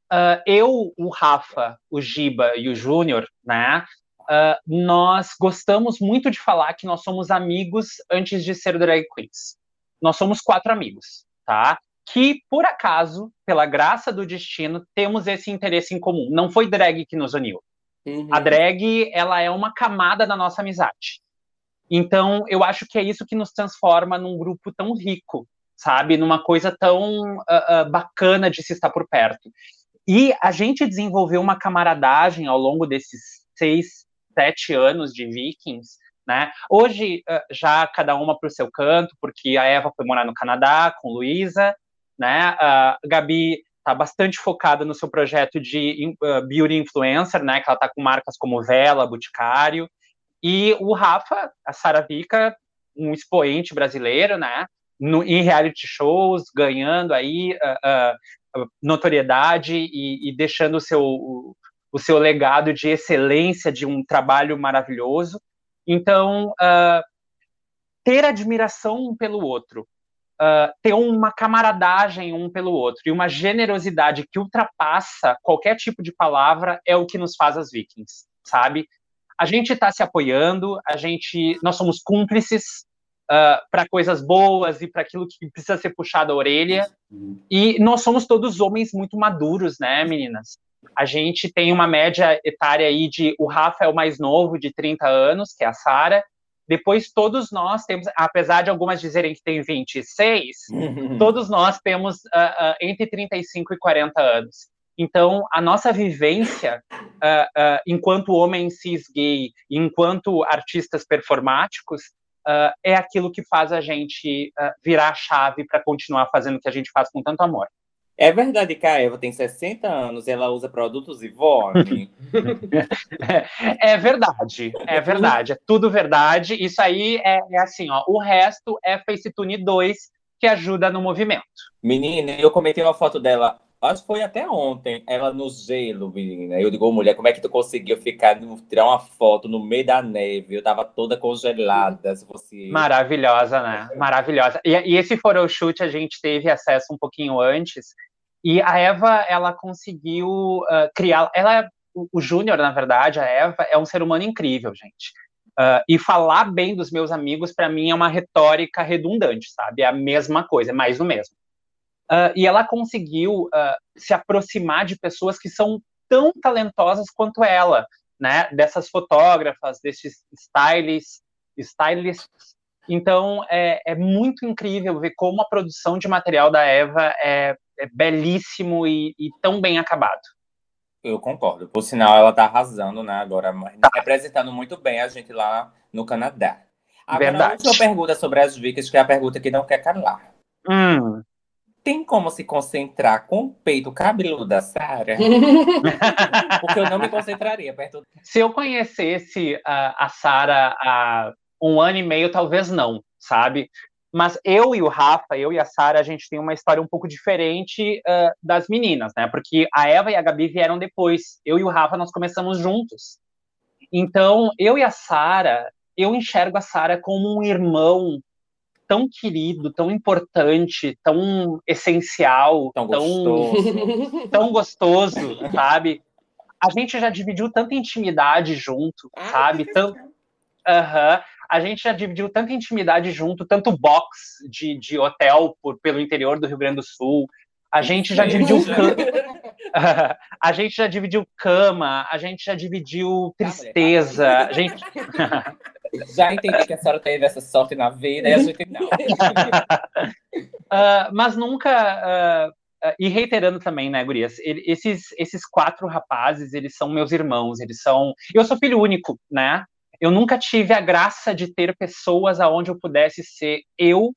Ah, eu, o Rafa, o Giba e o Júnior, né? ah, nós gostamos muito de falar que nós somos amigos antes de ser drag queens. Nós somos quatro amigos, tá? Que, por acaso, pela graça do destino, temos esse interesse em comum. Não foi drag que nos uniu. Uhum. A drag, ela é uma camada da nossa amizade. Então, eu acho que é isso que nos transforma num grupo tão rico, sabe? Numa coisa tão ah, ah, bacana de se estar por perto. E a gente desenvolveu uma camaradagem ao longo desses seis, sete anos de Vikings, né? Hoje, ah, já cada uma para o seu canto, porque a Eva foi morar no Canadá com Luísa, né? A Gabi está bastante focada no seu projeto de uh, beauty influencer, né? Que ela está com marcas como Vela, Boticário. E o Rafa, a Sara Vica, um expoente brasileiro, né? No, em reality shows, ganhando aí uh, uh, notoriedade e, e, deixando o seu, o, o, seu legado de excelência, de um trabalho maravilhoso. Então, ter admiração um pelo outro, Uh, ter uma camaradagem um pelo outro e uma generosidade que ultrapassa qualquer tipo de palavra é o que nos faz as Vikings, sabe? A gente está se apoiando, a gente, nós somos cúmplices uh, para coisas boas e para aquilo que precisa ser puxado a orelha e nós somos todos homens muito maduros, né, meninas? A gente tem uma média etária aí de o Rafa é o mais novo, de 30 anos, que é a Sara, depois, todos nós temos, apesar de algumas dizerem que tem 26, todos nós temos uh, uh, entre 35 e 40 anos. Então, a nossa vivência uh, enquanto homem cis gay, enquanto artistas performáticos, é aquilo que faz a gente virar a chave para continuar fazendo o que a gente faz com tanto amor. É verdade que a Eva tem 60 anos e ela usa produtos Ivone? *laughs* é, é verdade, é verdade, é tudo verdade. Isso aí é, é, assim, ó. O resto é FaceTune 2 que ajuda no movimento. Menina, eu comentei uma foto dela, acho que foi até ontem, ela no gelo, menina. Eu digo, mulher, como é que tu conseguiu ficar, tirar uma foto no meio da neve? Eu tava toda congelada, se fosse. Maravilhosa, né? Maravilhosa. E, e esse photoshoot a gente teve acesso um pouquinho antes. E a Eva, ela conseguiu uh, criar. Ela, o, o Júnior, na verdade, a Eva, é um ser humano incrível, gente. Uh, e falar bem dos meus amigos, para mim, é uma retórica redundante, sabe? É a mesma coisa, é mais do mesmo. Uh, e ela conseguiu se aproximar de pessoas que são tão talentosas quanto ela, né? Dessas fotógrafas, desses stylists, stylists. Então, é, é muito incrível ver como a produção de material da Eva é é belíssimo e, e, tão bem acabado. Eu concordo. Por sinal, ela tá arrasando, né? Agora, representando muito bem a gente lá no Canadá. Agora, Verdade. a última pergunta sobre as Vicas, que é a pergunta que não quer calar. Hum. Tem como se concentrar com o peito cabeludo da Sarah? *laughs* Porque eu não me concentraria perto. Se eu conhecesse uh, a Sarah há um ano e meio, talvez não. sabe? Mas eu e o Rafa, eu e a Sara, a gente tem uma história um pouco diferente uh, das meninas, né? Porque a Eva e a Gabi vieram depois. Eu e o Rafa, nós começamos juntos. Então, eu e a Sara, eu enxergo a Sara como um irmão tão querido, tão importante, tão essencial, Tão tão gostoso. tão gostoso, sabe? A gente já dividiu tanta intimidade junto, Ai, sabe? Tan- Aham. A gente já dividiu tanta intimidade junto, tanto box de, de hotel por, pelo interior do Rio Grande do Sul. A gente já dividiu cama. *laughs* a gente já dividiu cama, a gente já dividiu tristeza, a gente. *laughs* Já entendi que a senhora teve essa sorte na vida e a gente não. *laughs* Ah, mas nunca. ah, ah, e reiterando também, né, Gurias? ele- esses, esses quatro rapazes, eles são meus irmãos, eles são. Eu sou filho único, né? Eu nunca tive a graça de ter pessoas aonde eu pudesse ser eu,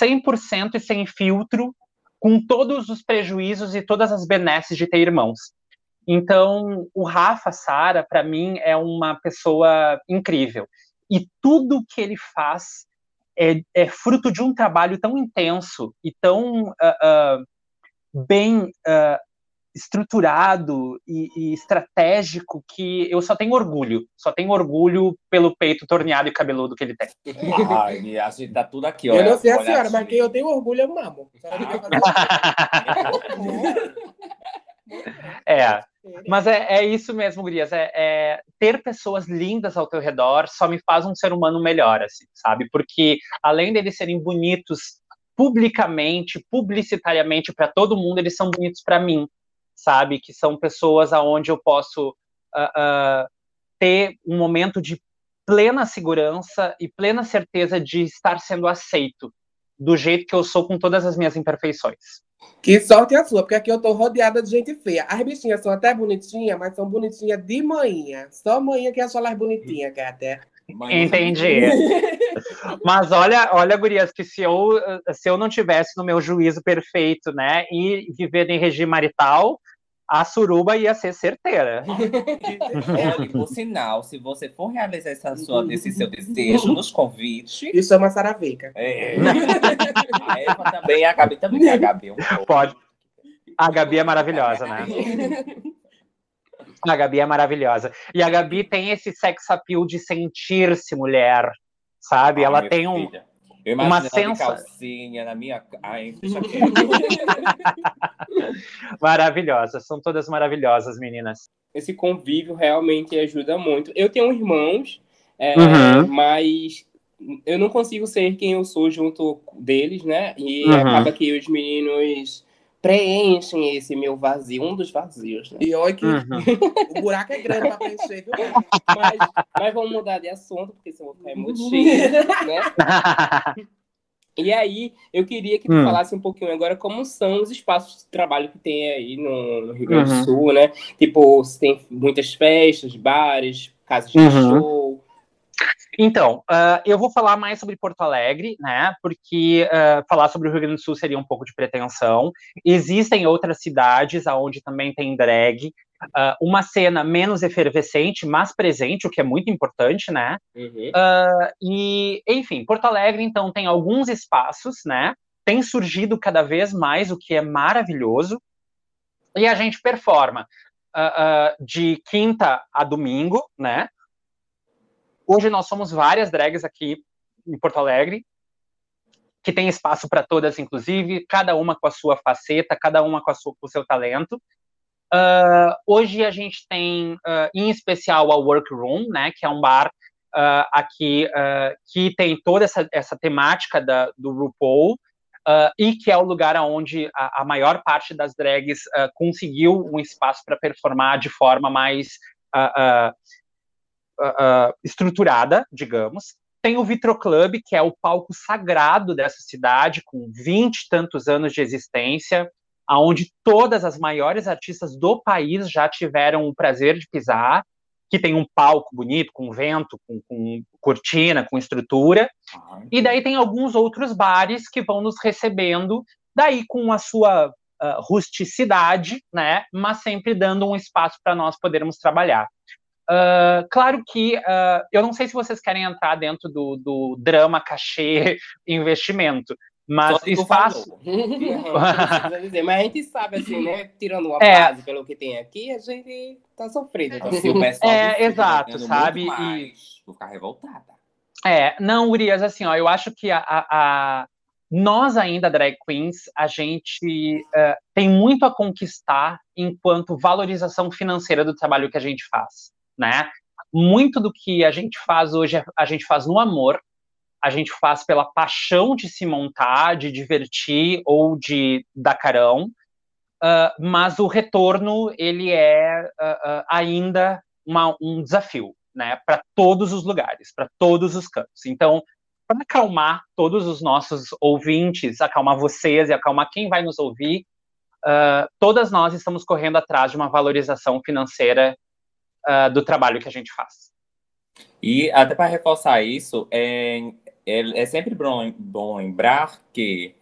100% e sem filtro, com todos os prejuízos e todas as benesses de ter irmãos. Então, o Rafa Sara, para mim, é uma pessoa incrível. E tudo que ele faz é, é fruto de um trabalho tão intenso e tão ah, ah, bem ah, estruturado e, e estratégico que eu só tenho orgulho, só tenho orgulho pelo peito torneado e cabeludo que ele tem. Ai, a gente tá tudo aqui, ó. Eu não sei a senhora, aqui. mas quem eu tenho orgulho é o Mamo. *laughs* É, isso. mas é, é isso mesmo, Gurias. É, é ter pessoas lindas ao teu redor só me faz um ser humano melhor, assim, sabe? Porque além deles serem bonitos publicamente, publicitariamente para todo mundo, eles são bonitos para mim, sabe? Que são pessoas aonde eu posso ah, ah, ter um momento de plena segurança e plena certeza de estar sendo aceito do jeito que eu sou com todas as minhas imperfeições. Que sorte a sua, porque aqui eu tô rodeada de gente feia. As bichinhas são até bonitinhas, mas são bonitinhas de manhã. Só manhã que acha elas bonitinhas, gata. Entendi. *laughs* Mas olha, olha, Gurias, que se eu, se eu não tivesse no meu juízo perfeito, né, e viver em regime marital, a suruba ia ser certeira. Olha, por sinal, se você for realizar essa sua, esse seu desejo, nos convite. E chama Saraveca. É. A Eva também, a Gabi também. A Gabi é um. Pode. A Gabi é maravilhosa, né? A Gabi é maravilhosa. E a Gabi tem esse sex appeal de sentir-se mulher, sabe? Ai, Ela tem um. filha, Eu imagino ela de sensa- calcinha na minha. Ai. *laughs* Maravilhosas, são todas maravilhosas, meninas. Esse convívio realmente ajuda muito. Eu tenho irmãos, é, Uhum. mas eu não consigo ser quem eu sou junto deles, né? E Uhum. acaba que os meninos preenchem esse meu vazio, um dos vazios, né? E olha que Uhum. o buraco é grande pra preencher, viu? Mas, mas vamos mudar de assunto, porque senão eu vou ficar emotivo, né? *laughs* E aí, eu queria que tu Hum. falasse um pouquinho agora como são os espaços de trabalho que tem aí no, no Rio Grande Uhum. do Sul, né? Tipo, se tem muitas festas, bares, casas de Uhum. show. Então, ah, eu vou falar mais sobre Porto Alegre, né? Porque ah, falar sobre o Rio Grande do Sul seria um pouco de pretensão. Existem outras cidades onde também tem drag. ah, uma cena menos efervescente, mas presente, o que é muito importante, né? Uhum. Ah, e, enfim, Porto Alegre, então, tem alguns espaços, né? Tem surgido cada vez mais, o que é maravilhoso. E a gente performa ah, de quinta a domingo, né? Hoje nós somos várias drags aqui em Porto Alegre, que tem espaço para todas, inclusive, cada uma com a sua faceta, cada uma com, sua- com o seu talento. Ah, hoje a gente tem, ah, em especial, a Workroom, né, que é um bar ah, aqui que tem toda essa, essa temática da, do RuPaul, e que é o lugar onde a, a maior parte das drags conseguiu um espaço para performar de forma mais ah, estruturada, digamos. Tem o Vitro Club, que é o palco sagrado dessa cidade, com 20 e tantos anos de existência, aonde todas as maiores artistas do país já tiveram o prazer de pisar, que tem um palco bonito, com vento, com, com cortina, com estrutura. E daí tem alguns outros bares que vão nos recebendo, daí com a sua ah, rusticidade, né? Mas sempre dando um espaço para nós podermos trabalhar. Uh, claro que uh, eu não sei se vocês querem entrar dentro do, do drama, cachê, *laughs* investimento, mas espaço. *laughs* *laughs* dizer, mas a gente sabe, assim, né? Tirando uma é. base pelo que tem aqui, a gente tá sofrendo. Então, se o pessoal é, exato, sabe? Mais, e... Vou ficar revoltada. É, não, Urias, assim, ó, eu acho que a, a, a nós ainda, drag queens, a gente uh, tem muito a conquistar enquanto valorização financeira do trabalho que a gente faz, né? Muito do que a gente faz hoje, a gente faz no amor, a gente faz pela paixão de se montar, de divertir ou de dar carão, uh, mas o retorno ele é uh, uh, ainda uma, um desafio, né, para todos os lugares, para todos os cantos. Então, para acalmar todos os nossos ouvintes, acalmar vocês e acalmar quem vai nos ouvir, todas nós estamos correndo atrás de uma valorização financeira do trabalho que a gente faz. E até para reforçar isso, é, é, é sempre bom, bom lembrar que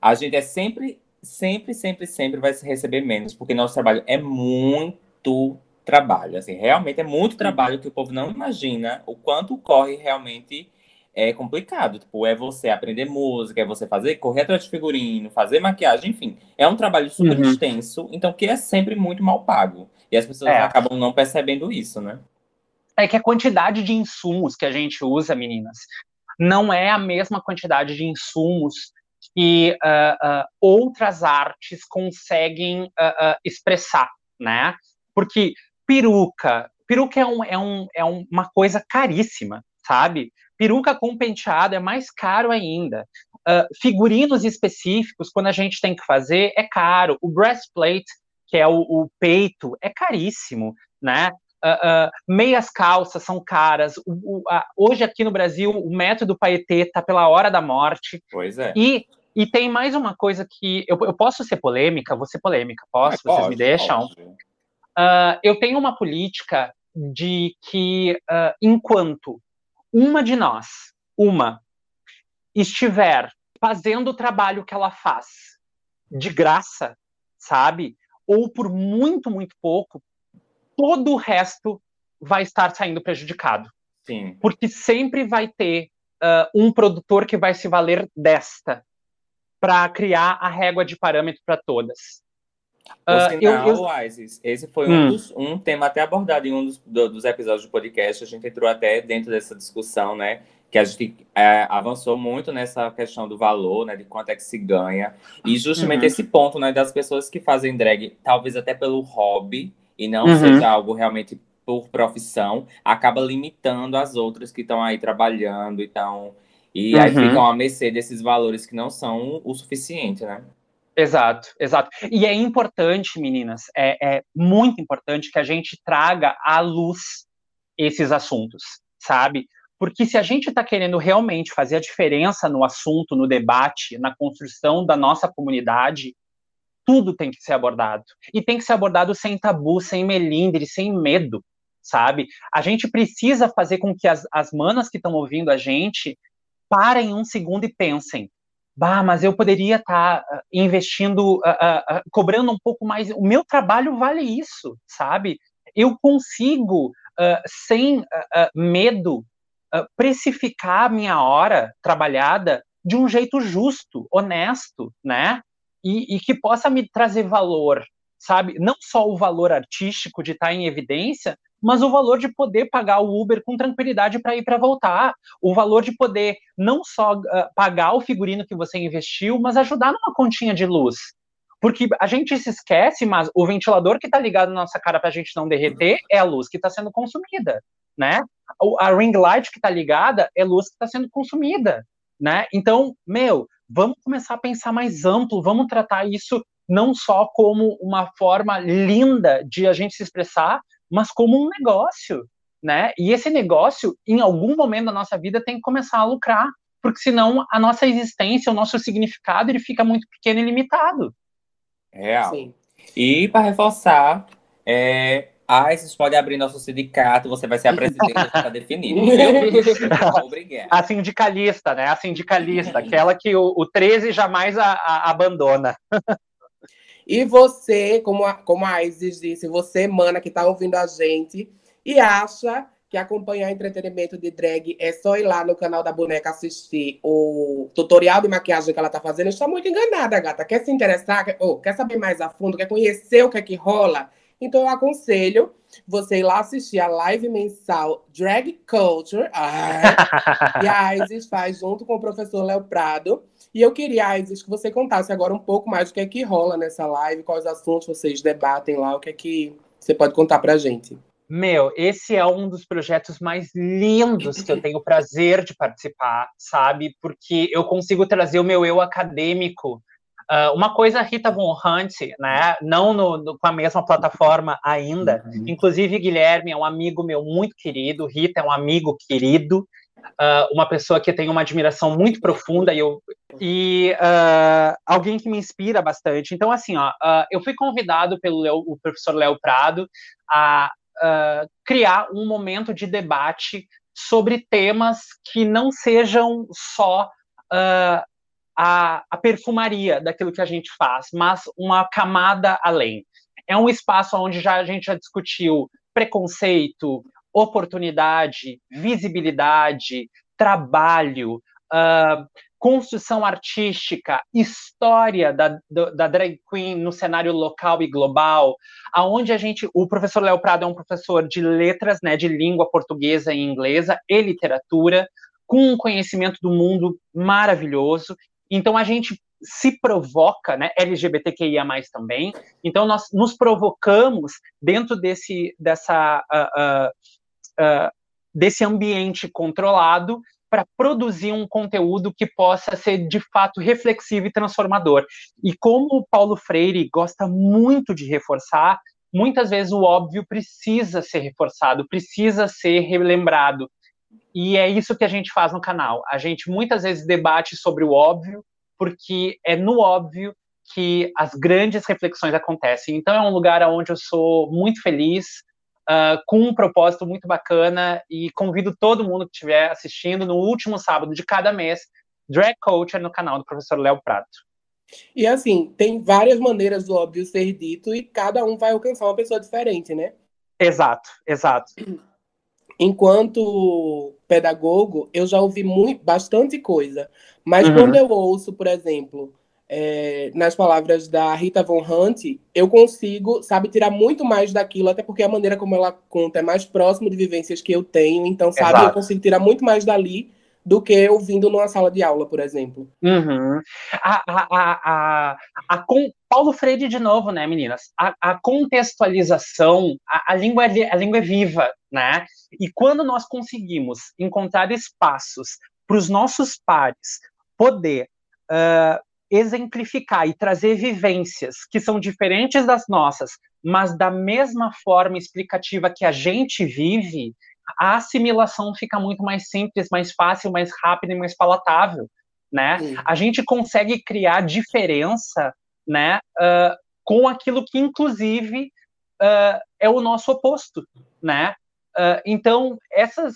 a gente é sempre, sempre, sempre, sempre vai se receber menos, porque nosso trabalho é muito trabalho. Assim, realmente é muito trabalho que o povo não imagina o quanto corre realmente é complicado. Tipo, é você aprender música, é você fazer, correr atrás de figurino, fazer maquiagem, enfim. É um trabalho super uhum. extenso, então que é sempre muito mal pago. E as pessoas é. acabam não percebendo isso, né? É que a quantidade de insumos que a gente usa, meninas, não é a mesma quantidade de insumos que uh, uh, outras artes conseguem uh, expressar, né? Porque peruca, peruca é, um, é, um, é uma coisa caríssima, sabe? Peruca com penteado é mais caro ainda. figurinos específicos, quando a gente tem que fazer, é caro. O breastplate, que é o, o peito, é caríssimo, né? Uh, uh, meias calças são caras. O, o, uh, hoje aqui no Brasil, o método Paetê está pela hora da morte. Pois é. E, e tem mais uma coisa que. Eu, eu posso ser polêmica? Vou ser polêmica, posso? Vocês pode, me deixam? eu tenho uma política de que, enquanto uma de nós, uma, estiver fazendo o trabalho que ela faz de graça, sabe? Ou por muito, muito pouco, todo o resto vai estar saindo prejudicado. Sim. Porque sempre vai ter uh, um produtor que vai se valer desta para criar a régua de parâmetro para todas. Uh, sinal, eu, eu... Isis, esse foi hum. um, dos, um, tema até abordado em um dos, do, dos, episódios do podcast. A gente entrou até dentro dessa discussão, né? Que a gente é, avançou muito nessa questão do valor, né? De quanto é que se ganha. E justamente uhum. esse ponto, né? Das pessoas que fazem drag, talvez até pelo hobby, e não uhum. seja algo realmente por profissão, acaba limitando as outras que estão aí trabalhando então, e uhum. aí ficam à mercê desses valores que não são o suficiente, né? Exato, exato. E é importante, meninas, é, é muito importante que a gente traga à luz esses assuntos, sabe? Porque se a gente está querendo realmente fazer a diferença no assunto, no debate, na construção da nossa comunidade, tudo tem que ser abordado. E tem que ser abordado sem tabu, sem melindre, sem medo, sabe? A gente precisa fazer com que as, as manas que estão ouvindo a gente parem um segundo e pensem. Bah, mas eu poderia estar tá, uh, investindo, uh, uh, cobrando um pouco mais. O meu trabalho vale isso, sabe? Eu consigo, sem medo, precificar a minha hora trabalhada de um jeito justo, honesto, né? e, e que possa me trazer valor, sabe? Não só o valor artístico de estar em evidência, mas o valor de poder pagar o Uber com tranquilidade para ir para voltar, o valor de poder não só uh, pagar o figurino que você investiu, mas ajudar numa continha de luz. Porque a gente se esquece, mas o ventilador que está ligado na nossa cara para a gente não derreter é a luz que está sendo consumida, né? A ring light que está ligada é luz que está sendo consumida, né? Então, meu, vamos começar a pensar mais amplo, vamos tratar isso não só como uma forma linda de a gente se expressar, mas como um negócio, né? E esse negócio, em algum momento da nossa vida, tem que começar a lucrar, porque senão a nossa existência, o nosso significado, ele fica muito pequeno e limitado. Real. Sim. E para reforçar, é, ah, vocês podem abrir nosso sindicato, você vai ser a presidente, está definido. *laughs* Obrigado. A sindicalista, né? A sindicalista, aquela que o, o 13 jamais a, a abandona. E você, como a, como a Isis disse, você, mana, que está ouvindo a gente, e acha que acompanhar entretenimento de drag é só ir lá no canal da boneca assistir o tutorial de maquiagem que ela tá fazendo, está muito enganada, gata. Quer se interessar, quer, oh, quer saber mais a fundo, quer conhecer o que é que rola? Então eu aconselho você ir lá assistir a live mensal Drag Culture, ah, *laughs* que a Isis faz junto com o professor Léo Prado. E eu queria, Isis, que você contasse agora um pouco mais do que é que rola nessa live, quais assuntos vocês debatem lá, o que é que você pode contar pra gente. Meu, esse é um dos projetos mais lindos que eu tenho o prazer de participar, sabe? Porque eu consigo trazer o meu eu acadêmico. Uh, uma coisa, Rita Von Hunt, né? Não no, no, com a mesma plataforma ainda. Uhum. Inclusive, Guilherme é um amigo meu muito querido. Rita é um amigo querido. Uh, uma pessoa que tenho uma admiração muito profunda e, eu, e uh, alguém que me inspira bastante. Então, assim, ó, eu fui convidado pelo Leo, o professor Léo Prado a criar um momento de debate sobre temas que não sejam só uh, a, a perfumaria daquilo que a gente faz, mas uma camada além. É um espaço onde já, a gente já discutiu preconceito, oportunidade, visibilidade, trabalho, uh, construção artística, história da, da drag queen no cenário local e global, aonde a gente, o professor Léo Prado é um professor de letras, né, de língua portuguesa e inglesa e literatura, com um conhecimento do mundo maravilhoso. Então a gente se provoca, né, LGBTQIA+, também, então nós nos provocamos dentro desse, dessa, uh, uh, uh, desse ambiente controlado para produzir um conteúdo que possa ser de fato reflexivo e transformador. E como o Paulo Freire gosta muito de reforçar, muitas vezes o óbvio precisa ser reforçado, precisa ser relembrado. E é isso que a gente faz no canal. A gente muitas vezes debate sobre o óbvio, porque é no óbvio que as grandes reflexões acontecem. Então é um lugar onde eu sou muito feliz, uh, com um propósito muito bacana e convido todo mundo que estiver assistindo no último sábado de cada mês, Drag Culture no canal do professor Léo Prato. E assim, tem várias maneiras do óbvio ser dito e cada um vai alcançar uma pessoa diferente, né? Exato, exato. Enquanto pedagogo, eu já ouvi muito, bastante coisa. Mas uhum. quando eu ouço, por exemplo, é, nas palavras da Rita Von Hunt, eu consigo, sabe, tirar muito mais daquilo, até porque a maneira como ela conta é mais próximo de vivências que eu tenho, então, sabe, Exato. eu consigo tirar muito mais dali do que ouvindo numa sala de aula, por exemplo. Uhum. A, a, a, a, com, Paulo Freire de novo, né, meninas? A, contextualização, a, a, língua é, a língua é viva, né? E quando nós conseguimos encontrar espaços para os nossos pares poder uh, exemplificar e trazer vivências que são diferentes das nossas, mas da mesma forma explicativa que a gente vive, a assimilação fica muito mais simples, mais fácil, mais rápida e mais palatável, né? A gente consegue criar diferença, né, uh, com aquilo que inclusive uh, é o nosso oposto, né? Uh, então essas,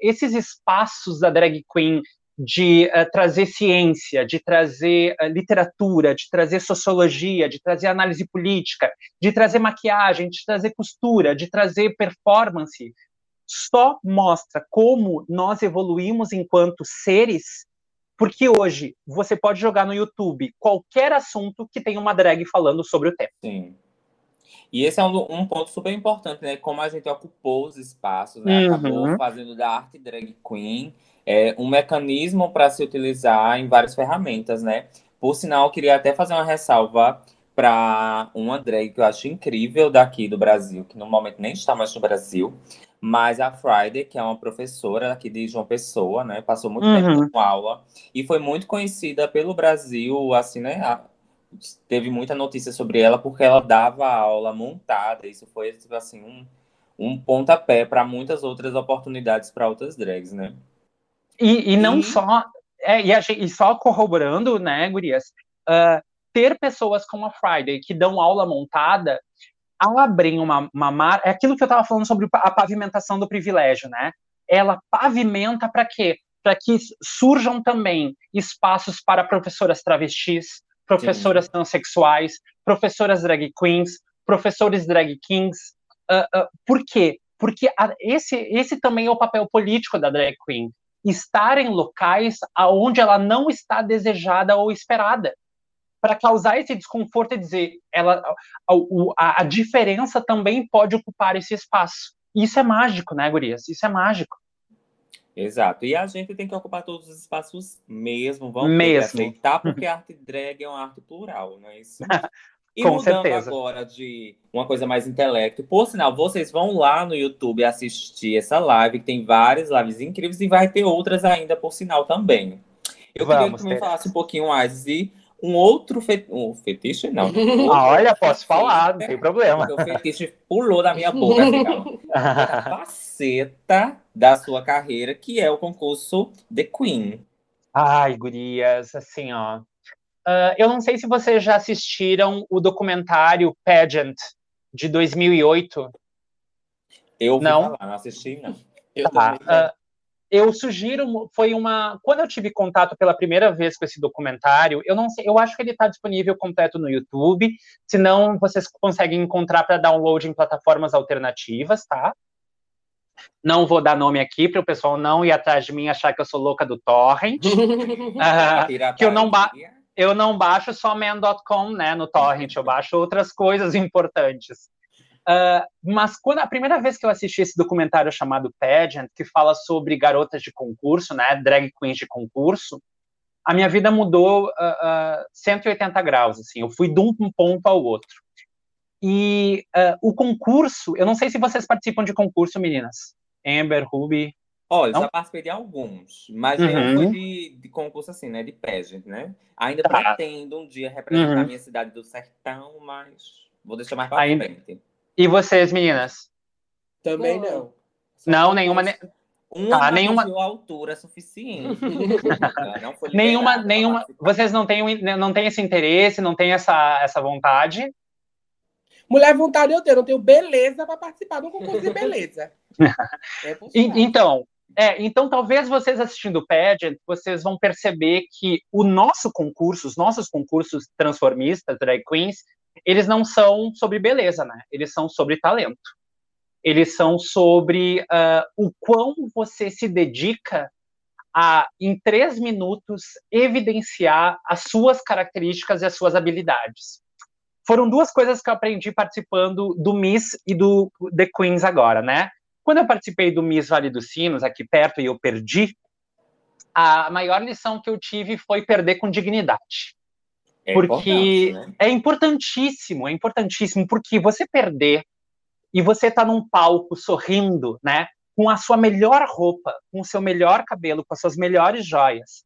esses espaços da drag queen de trazer ciência, de trazer literatura, de trazer sociologia, de trazer análise política, de trazer maquiagem, de trazer costura, de trazer performance, só mostra como nós evoluímos enquanto seres, porque hoje você pode jogar no YouTube qualquer assunto que tenha uma drag falando sobre o tema. Sim. E esse é um, um, ponto super importante, né? Como a gente ocupou os espaços, né? Acabou uhum. fazendo da arte drag queen é, um mecanismo para se utilizar em várias ferramentas, né? Por sinal, eu queria até fazer uma ressalva para uma drag que eu acho incrível daqui do Brasil, que no momento nem está mais no Brasil, mas a Friday, que é uma professora aqui de João Pessoa, né? Passou muito uhum. tempo com aula e foi muito conhecida pelo Brasil, assim, né? Teve muita notícia sobre ela porque ela dava aula montada. Isso foi, tipo assim, um, um pontapé para muitas outras oportunidades para outras drags, né? E, e não só, é, e, a, e, só corroborando, né, Gurias, uh, ter pessoas como a Friday que dão aula montada abrem uma, uma mar... É aquilo que eu estava falando sobre a pavimentação do privilégio, né? Ela pavimenta para quê? Para que surjam também espaços para professoras travestis, professoras Sim. transexuais, professoras drag queens, professores drag kings. Uh, uh, por quê? porque a, esse, esse também é o papel político da drag queen, estar em locais aonde ela não está desejada ou esperada, para causar esse desconforto e dizer, ela, a, a, a diferença também pode ocupar esse espaço. Isso é mágico, né, Gurias? Isso é mágico. Exato. E a gente tem que ocupar todos os espaços mesmo. Vamos Mesmo. aceitar, *laughs* porque a arte drag é uma arte plural, não é isso? *laughs* E Com mudando certeza. agora de uma coisa mais intelecto. Por sinal, vocês vão lá no YouTube assistir essa live, que tem várias lives incríveis e vai ter outras ainda, por sinal, também. Eu queria Vamos que tu me falasse um pouquinho mais de um outro fe... um fetiche, não. Outro *laughs* Ah, olha, posso falar, não tem problema. O fetiche pulou da minha boca, assim. Outra *laughs* faceta da sua carreira, que é o concurso The Queen. Ai, gurias, assim, ó. Ah, eu não sei se vocês já assistiram o documentário Pageant, de 2008. Eu Não. falar, não assisti, não. Eu Tá, também. ah, eu sugiro, foi uma. Quando eu tive contato pela primeira vez com esse documentário, eu não sei, eu acho que ele está disponível completo no YouTube. Se não, vocês conseguem encontrar para download em plataformas alternativas, tá? Não vou dar nome aqui para o pessoal não ir atrás de mim e achar que eu sou louca do torrent. *laughs* Ah, que eu não ba- eu não baixo só man.com, né, no torrent, eu baixo outras coisas importantes. Ah, mas quando a primeira vez que eu assisti esse documentário chamado Pageant, que fala sobre garotas de concurso, né, drag queens de concurso, a minha vida mudou ah, ah, 180 graus, assim, eu fui de um ponto ao outro. E ah, o concurso, eu não sei se vocês participam de concurso, meninas. Amber, Ruby, Olha, Não? já participei de alguns, mas Uhum. eu fui de, de concurso assim, né? De pageant, né? Ainda Tá. pretendo um dia representar Uhum. a minha cidade do sertão, mas vou deixar mais pra Ainda- frente. E vocês, meninas? Também não. Só Não, nenhuma. ne- Uma Tá, não nenhuma- altura suficiente. *laughs* Nenhuma, nenhuma. Vocês não têm, não têm esse interesse, não têm essa, essa vontade. Mulher vontade eu tenho, eu não tenho beleza para participar de um concurso de beleza. *laughs* É então, é, então talvez vocês assistindo o Pageant, vocês vão perceber que o nosso concurso, os nossos concursos transformistas, drag queens, eles não são sobre beleza, né? Eles são sobre talento. Eles são sobre ah, o quão você se dedica a, em três minutos, evidenciar as suas características e as suas habilidades. Foram duas coisas que eu aprendi participando do Miss e do The Queens agora, né? Quando eu participei do Miss Vale dos Sinos, aqui perto, e eu perdi, a maior lição que eu tive foi perder com dignidade. É porque- né? É importantíssimo, é importantíssimo, porque você perder e você tá num palco sorrindo, né? Com a sua melhor roupa, com o seu melhor cabelo, com as suas melhores joias,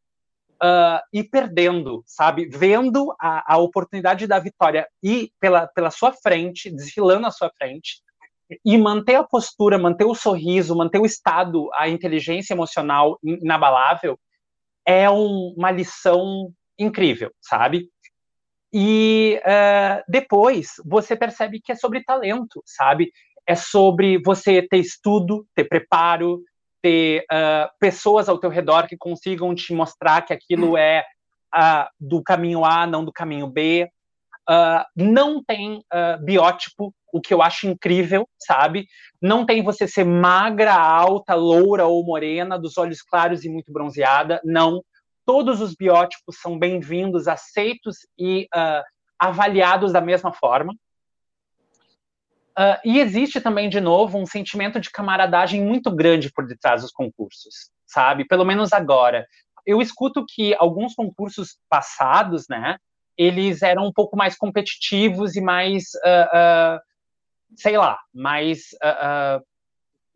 ah, e perdendo, sabe? Vendo a, a oportunidade da vitória e pela, pela sua frente, desfilando à sua frente, e manter a postura, manter o sorriso, manter o estado, a inteligência emocional inabalável, é um- uma lição incrível, sabe? E eh, depois você percebe que é sobre talento, sabe? É sobre você ter estudo, ter preparo, ter ah, pessoas ao teu redor que consigam te mostrar que aquilo é ah, do caminho A, não do caminho B. Ah, não tem ah, biótipo, o que eu acho incrível, sabe? Não tem você ser magra, alta, loura ou morena, dos olhos claros e muito bronzeada. Não. Todos os biótipos são bem-vindos, aceitos e ah, avaliados da mesma forma. Ah, e existe também, de novo, um sentimento de camaradagem muito grande por detrás dos concursos, sabe? Pelo menos agora. Eu escuto que alguns concursos passados, né, eles eram um pouco mais competitivos e mais, ah, sei lá, mais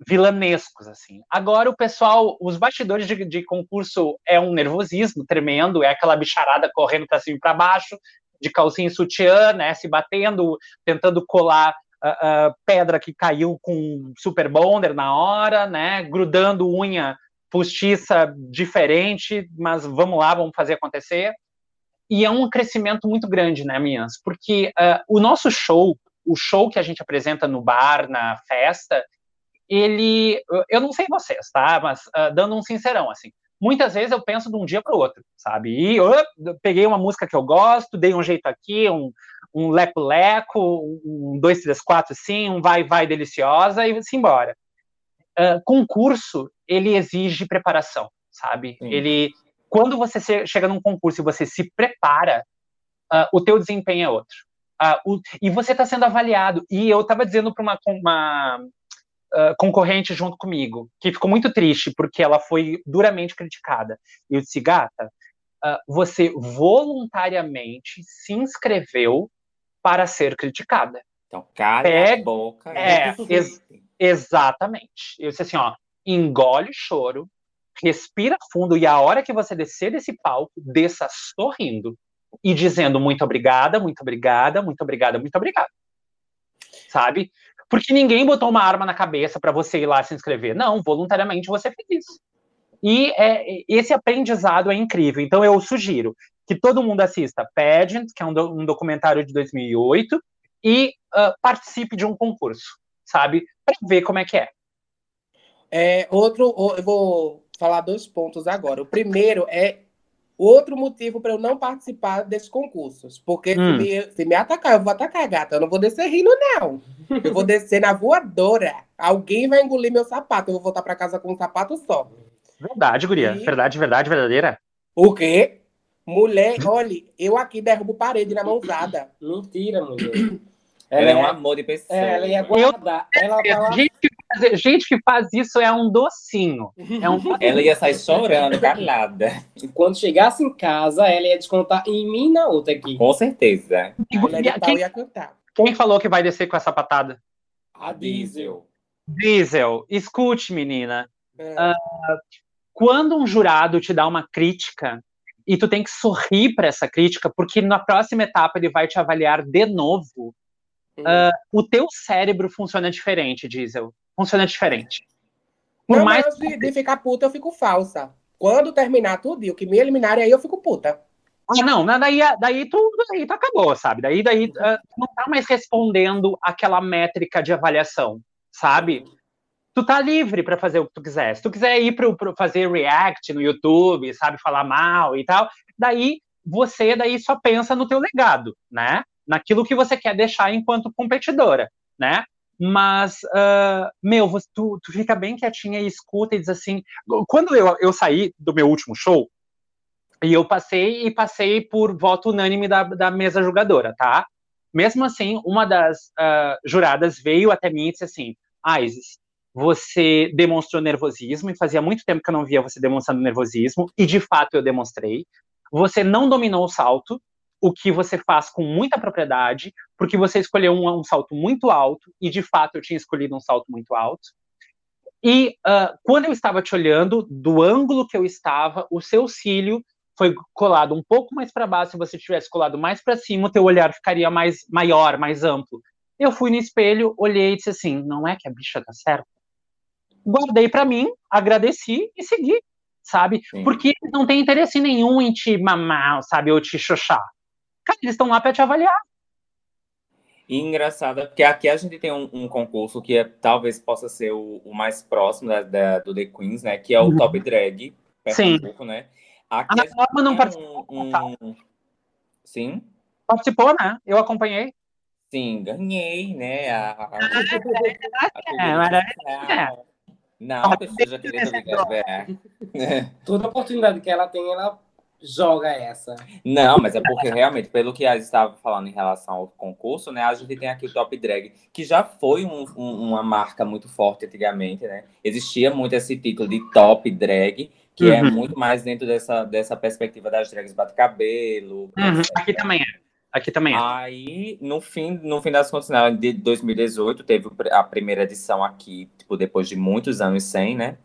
vilanescos, assim. Agora o pessoal, os bastidores de, de concurso é um nervosismo tremendo, é aquela bicharada correndo para cima e para baixo, de calcinha e sutiã, né, se batendo, tentando colar ah, ah, pedra que caiu com super bonder na hora, né, grudando unha postiça diferente, mas vamos lá, vamos fazer acontecer. E é um crescimento muito grande, né, minhas? Porque ah, o nosso show, o show que a gente apresenta no bar, na festa, ele, eu não sei vocês, tá? Mas ah, dando um sincerão, assim, muitas vezes eu penso de um dia para o outro, sabe? E eu peguei uma música que eu gosto, dei um jeito aqui, um, um leco-leco, um dois, três, quatro, sim, um vai-vai deliciosa e se embora. ah, concurso, ele exige preparação, sabe? Sim. Ele, quando você chega num concurso e você se prepara, ah, o teu desempenho é outro. Ah, o- e você está sendo avaliado. E eu estava dizendo para uma, uma ah, concorrente junto comigo, que ficou muito triste, porque ela foi duramente criticada. E eu disse, gata, ah, você voluntariamente se inscreveu para ser criticada. Então, cala Pega- a boca. é, ex- Exatamente. Eu disse assim, ó, engole o choro, respira fundo e a hora que você descer desse palco, desça sorrindo e dizendo muito obrigada, muito obrigada, muito obrigada, muito obrigada. Sabe? Porque ninguém botou uma arma na cabeça para você ir lá se inscrever. Não, voluntariamente você fez isso. E é, esse aprendizado é incrível. Então eu sugiro que todo mundo assista Pageant, que é um, do- um documentário de 2008, e ah, participe de um concurso, sabe? Para ver como é que é. É, outro, eu vou falar dois pontos agora. O primeiro é outro motivo para eu não participar desses concursos. Porque Hum. se, me, se me atacar, eu vou atacar, gata. Eu não vou descer rindo, não. Eu vou descer na voadora. Alguém vai engolir meu sapato. Eu vou voltar para casa com um sapato só. Verdade, guria. E- Verdade, verdade, verdadeira. O quê? Mulher, olha, eu aqui derrubo parede na mãozada. Mentira, mulher. *clears throat* Ela é um ia- amor de pessoa. é, ela ia guardar. Ela tava Gente que, faz, gente que faz isso é um docinho. É um *laughs* Ela ia sair chorando, *laughs* calada. Quando chegasse em casa, ela ia descontar em mim e na outra aqui. Com certeza. A mulher quem, ia cantar. quem falou que vai descer com essa patada? A diesel. Diesel, escute, menina. É. Quando um jurado te dá uma crítica e tu tem que sorrir para essa crítica, porque na próxima etapa ele vai te avaliar de novo, ah, o teu cérebro funciona diferente, Diesel. Funciona diferente. Por não, mais de, de ficar puta, eu fico falsa. Quando terminar tudo e o que me eliminarem, aí eu fico puta. Ah, não, daí, daí, tu, daí tu acabou, sabe? Daí, daí ah, tu não tá mais respondendo aquela métrica de avaliação, sabe? Tu tá livre para fazer o que tu quiser. Se tu quiser ir para fazer react no YouTube, sabe, falar mal e tal, daí você daí só pensa no teu legado, né? Naquilo que você quer deixar enquanto competidora, né? Mas, ah, meu, você- tu, tu fica bem quietinha e escuta e diz assim. Quando eu, eu saí do meu último show, e eu passei e passei por voto unânime da, da mesa julgadora, tá? Mesmo assim, uma das ah, juradas veio até mim e disse assim: Isis, você demonstrou nervosismo, e fazia muito tempo que eu não via você demonstrando nervosismo, e de fato eu demonstrei. Você não dominou o salto, o que você faz com muita propriedade, porque você escolheu um, um salto muito alto, e de fato eu tinha escolhido um salto muito alto. E ah, quando eu estava te olhando, do ângulo que eu estava, o seu cílio foi colado um pouco mais para baixo, se você tivesse colado mais para cima, o teu olhar ficaria mais maior, mais amplo. Eu fui no espelho, olhei e disse assim: não é que a bicha tá certa? Guardei para mim, agradeci e segui, sabe? Sim. Porque não têm interesse nenhum em te mamar, sabe, ou te xoxar. Cara, eles estão lá para te avaliar. E engraçado, é porque aqui a gente tem um, um concurso que é, talvez possa ser o, o mais próximo da, da- do The Queens, né? Que é o Uhum. Top Drag Sim. Pernambuco, né? Aqui A a Norma não participou, um, tá? um- Sim, Participou, né? Eu acompanhei. sim, ganhei, né? A, a, É. Não, a pessoa já queria ver. Toda oportunidade que ela tem, ela joga essa. Não, mas é porque realmente, pelo que a gente estava falando em relação ao concurso, né? A gente tem aqui o Top Drag, que já foi um- um- uma marca muito forte antigamente, né? Existia muito esse título de Top Drag, que é Uhum. muito mais dentro dessa, dessa perspectiva das drags bate-cabelo. Uhum, etc. Aqui também é. Aqui também é. Aí, no fim, no fim das contas, né, de 2018, teve a primeira edição aqui, tipo, depois de muitos anos sem, né?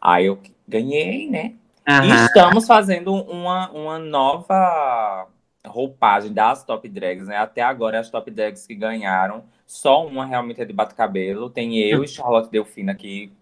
Aí eu ganhei, né? E Aham. estamos fazendo uma, uma nova roupagem das top drags, né? Até agora, as top drags que ganharam, só uma realmente é de bate-cabelo. Tem eu e Charlotte Delfina que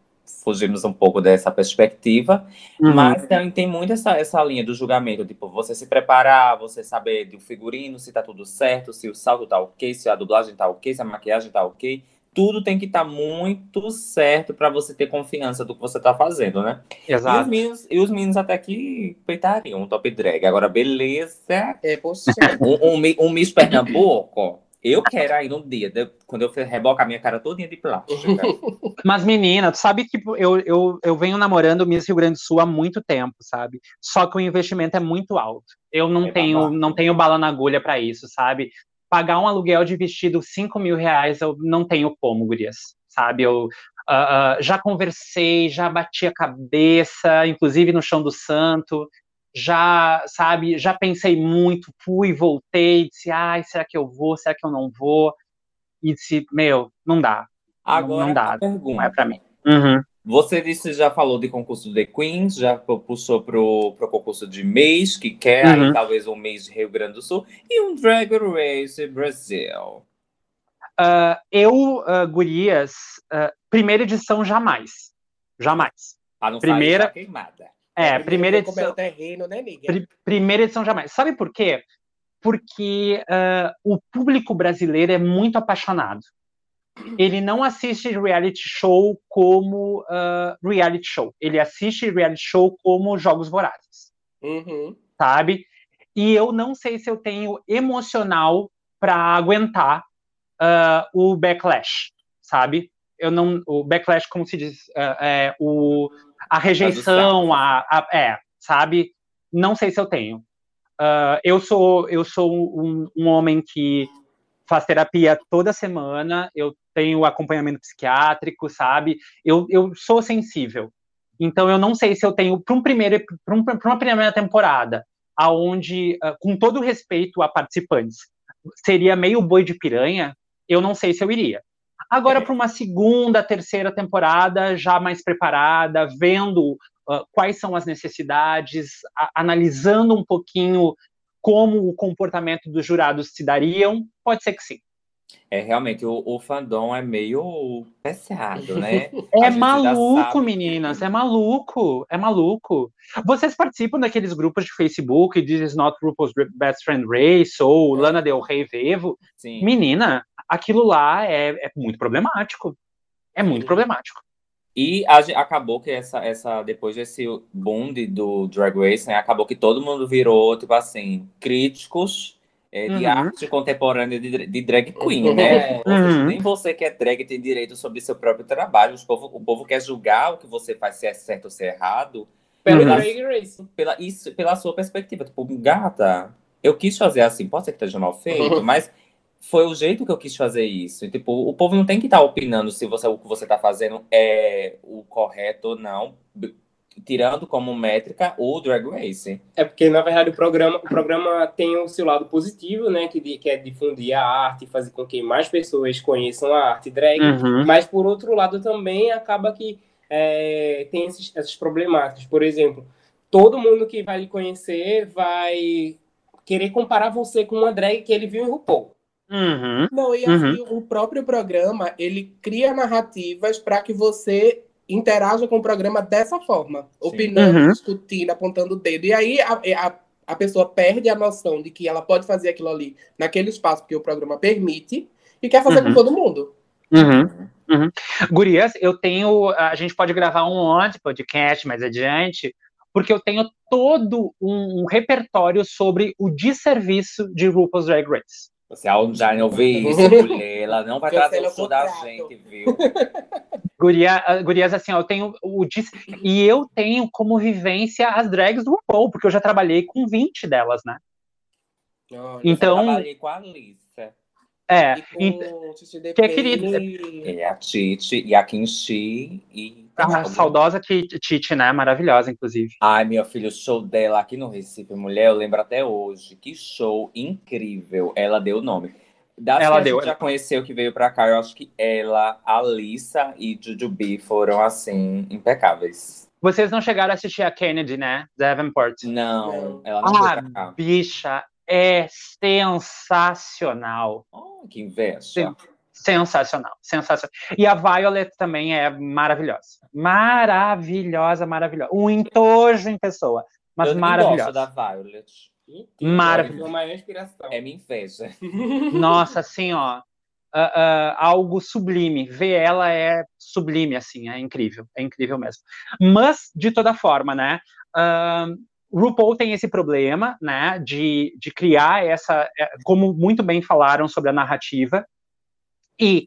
fugimos um pouco dessa perspectiva. Uhum. Mas também tem muito essa, essa linha do julgamento, tipo, você se preparar, você saber do figurino, se tá tudo certo, se o salto tá ok, se a dublagem tá ok, se a maquiagem tá ok. Tudo tem que estar muito certo para você ter confiança do que você tá fazendo, né? E os, Exato. meninos, e os meninos até que peitariam um top drag. Agora, beleza. É, poxa. Um, um, um Miss Pernambuco Eu quero aí no dia, de- quando eu rebocar minha cara todinha de plástica. *laughs* Mas, menina, tu sabe que eu, eu, eu venho namorando o Miss Rio Grande do Sul há muito tempo, sabe? Só que o investimento é muito alto. Eu não É tenho babado. não tenho bala na agulha pra isso, sabe? Pagar um aluguel de vestido 5 mil reais, eu não tenho como, gurias, sabe? Eu ah, ah, já conversei, já bati a cabeça, inclusive no chão do santo, já, sabe, já pensei muito, fui, voltei, disse, ai, será que eu vou, será que eu não vou? E disse, meu, não dá, Agora, não dá, a pergunta. não é pra mim. Uhum. Você disse, já falou de concurso de Queens, já pu- puxou pro, pro concurso de mês, que quer aí Uhum. talvez um mês de Rio Grande do Sul, e um Drag Race Brasil. Ah, eu, ah, gurias, ah, primeira edição jamais. Jamais. Pra não Primeira- sair já queimada. É, primeira Como é o edição, terreno, né, pri- primeira edição jamais. Sabe por quê? Porque ah, o público brasileiro é muito apaixonado. Ele não assiste reality show como ah, reality show. Ele assiste reality show como jogos vorazes. Uhum. sabe? E eu não sei se eu tenho emocional para aguentar ah, o backlash, sabe? Eu não, o backlash, como se diz, ah, é, o, a rejeição, a, a- é, sabe? Não sei se eu tenho. Eu sou, eu sou um, um homem que faz terapia toda semana. Eu tenho acompanhamento psiquiátrico, sabe? Eu, eu sou sensível. Então eu não sei se eu tenho para um primeiro para um, uma primeira temporada, aonde ah, com todo respeito a participantes, seria meio boi de piranha, eu não sei se eu iria. Agora para uma segunda, terceira temporada já mais preparada, vendo ah, quais são as necessidades, a- analisando um pouquinho como o comportamento dos jurados se dariam, pode ser que sim. É, realmente, o, o fandom é meio pesado, né? *laughs* É maluco, meninas, é maluco, é maluco. Vocês participam daqueles grupos de Facebook, This is not RuPaul's Best Friend Race, ou Lana Del Rey Vevo? Sim. Menina, aquilo lá é, é muito problemático. É muito Sim. problemático. E a acabou que essa, essa, depois desse boom de- do Drag Race, né, acabou que todo mundo virou, tipo assim, críticos é, de Uhum. arte contemporânea de, de drag queen, né? Ou *laughs* seja, Uhum. nem você que é drag tem direito sobre seu próprio trabalho. Os povo, o povo quer julgar o que você faz, se é certo ou se é errado, Pelo Uhum. Drag Race. pela, isso, pela sua perspectiva. Tipo, gata, eu quis fazer assim, pode ser que esteja mal feito, *laughs* mas foi o jeito que eu quis fazer isso. E, tipo, o povo não tem que estar opinando se você, o que você está fazendo é o correto ou não, tirando como métrica o Drag Race. É porque, na verdade, o programa, o programa tem o seu lado positivo, né? Que, de- que é difundir a arte, fazer com que mais pessoas conheçam a arte drag. Uhum. Mas, por outro lado, também acaba que é, tem esses, essas problemáticas. Por exemplo, todo mundo que vai lhe conhecer vai querer comparar você com uma drag que ele viu em RuPaul. Uhum. Não, e assim, o próprio programa, ele cria narrativas para que você interaja com o programa dessa forma, opinando, Uhum. discutindo, apontando o dedo. E aí a, a, a pessoa perde a noção de que ela pode fazer aquilo ali naquele espaço que o programa permite e quer fazer Uhum. com todo mundo. Uhum. Uhum. Gurias, eu tenho. A gente pode gravar um monte de podcast mais adiante, porque eu tenho todo um, um repertório sobre o desserviço de RuPaul's Drag Race. Você já não vê *laughs* isso, mulher, ela não vai trazer o show da gente, viu? *laughs* Guria, ah, gurias, assim, ó, eu tenho o dis... e eu tenho como vivência as drags do RuPaul, porque eu já trabalhei com 20 delas, né? Olha, Então, Eu trabalhei com a Alissa. é. e com ent- o Titi que é querida. e- É a Titi e a Kimchi e. A saudosa que Titi, né? Maravilhosa, inclusive. Ai, meu filho, o show dela aqui no Recife, mulher, eu lembro até hoje. Que show incrível. Ela deu o nome. Das Ela que a deu, gente já conheceu que veio pra cá, eu acho que ela, Alissa e Jujubi foram, assim, impecáveis. Vocês não chegaram a assistir a Kennedy, né? Davenport. Não, Não. ela não veio Ah, pra cá. bicha, é sensacional. Oh, que inveja. Sim. Sensacional, sensacional. E a Violet também é maravilhosa. Maravilhosa, maravilhosa. Um entojo em pessoa, mas eu maravilhosa. gosto da Violet. Maravilhoso. Foi a maior inspiração. É minha inveja. *laughs* *laughs* Nossa, assim, ó. ah, ah, algo sublime. Ver ela é sublime, assim, é incrível. É incrível mesmo. Mas, de toda forma, né? ah, RuPaul tem esse problema, né, de, de criar essa, é, como muito bem falaram sobre a narrativa, e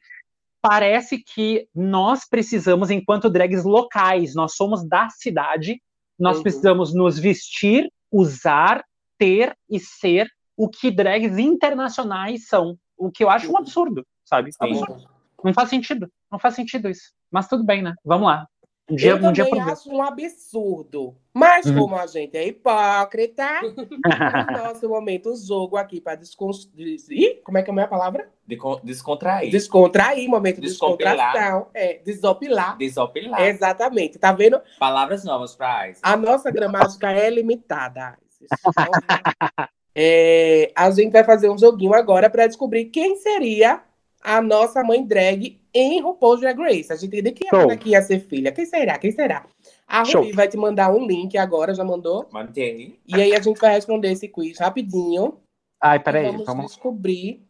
parece que nós precisamos, enquanto drags locais, nós somos da cidade, nós Uhum. precisamos nos vestir, usar, ter e ser o que drags internacionais são, o que eu acho um absurdo, sabe? Absurdo. Não faz sentido, não faz sentido isso. Mas tudo bem, né? Vamos lá. Um dia, eu um dia também acho um absurdo. Mas Uhum. como a gente é hipócrita, *laughs* no nosso momento, o jogo aqui para desconstruir. Como é que é a minha palavra? De con- descontrair. Descontrair, momento de descontração. É, desopilar. Desopilar. Exatamente. Tá vendo? Palavras novas pra Isis. A nossa gramática é limitada. Então, *laughs* é, a gente vai fazer um joguinho agora para descobrir quem seria a nossa mãe drag em RuPaul's Drag Race. A gente entendeu que Show. ela que ia ser filha. Quem será? Quem será? A Show. Ruby vai te mandar um link agora, já mandou? Mantém. E aí a gente vai responder esse quiz rapidinho. Ai, peraí, vamos, vamos. descobrir.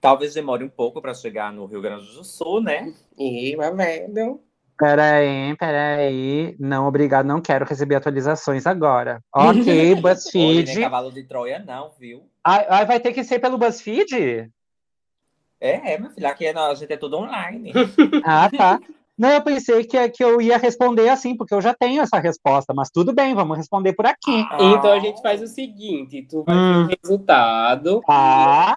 Talvez demore um pouco pra chegar no Rio Grande do Sul, né? E vai vendo. Peraí, peraí. Não, obrigado, não quero receber atualizações agora. Ok, Hoje *laughs* nem BuzzFeed. cavalo de Troia, não, viu? Ai, ai, vai ter que ser pelo BuzzFeed? É, é, meu filho, aqui é, a gente é tudo online. *laughs* Ah, tá. Não, eu pensei que, que eu ia responder assim, porque eu já tenho essa resposta, mas tudo bem, vamos responder por aqui. Então a gente faz o seguinte: tu vai Hum. ver o resultado. Tá.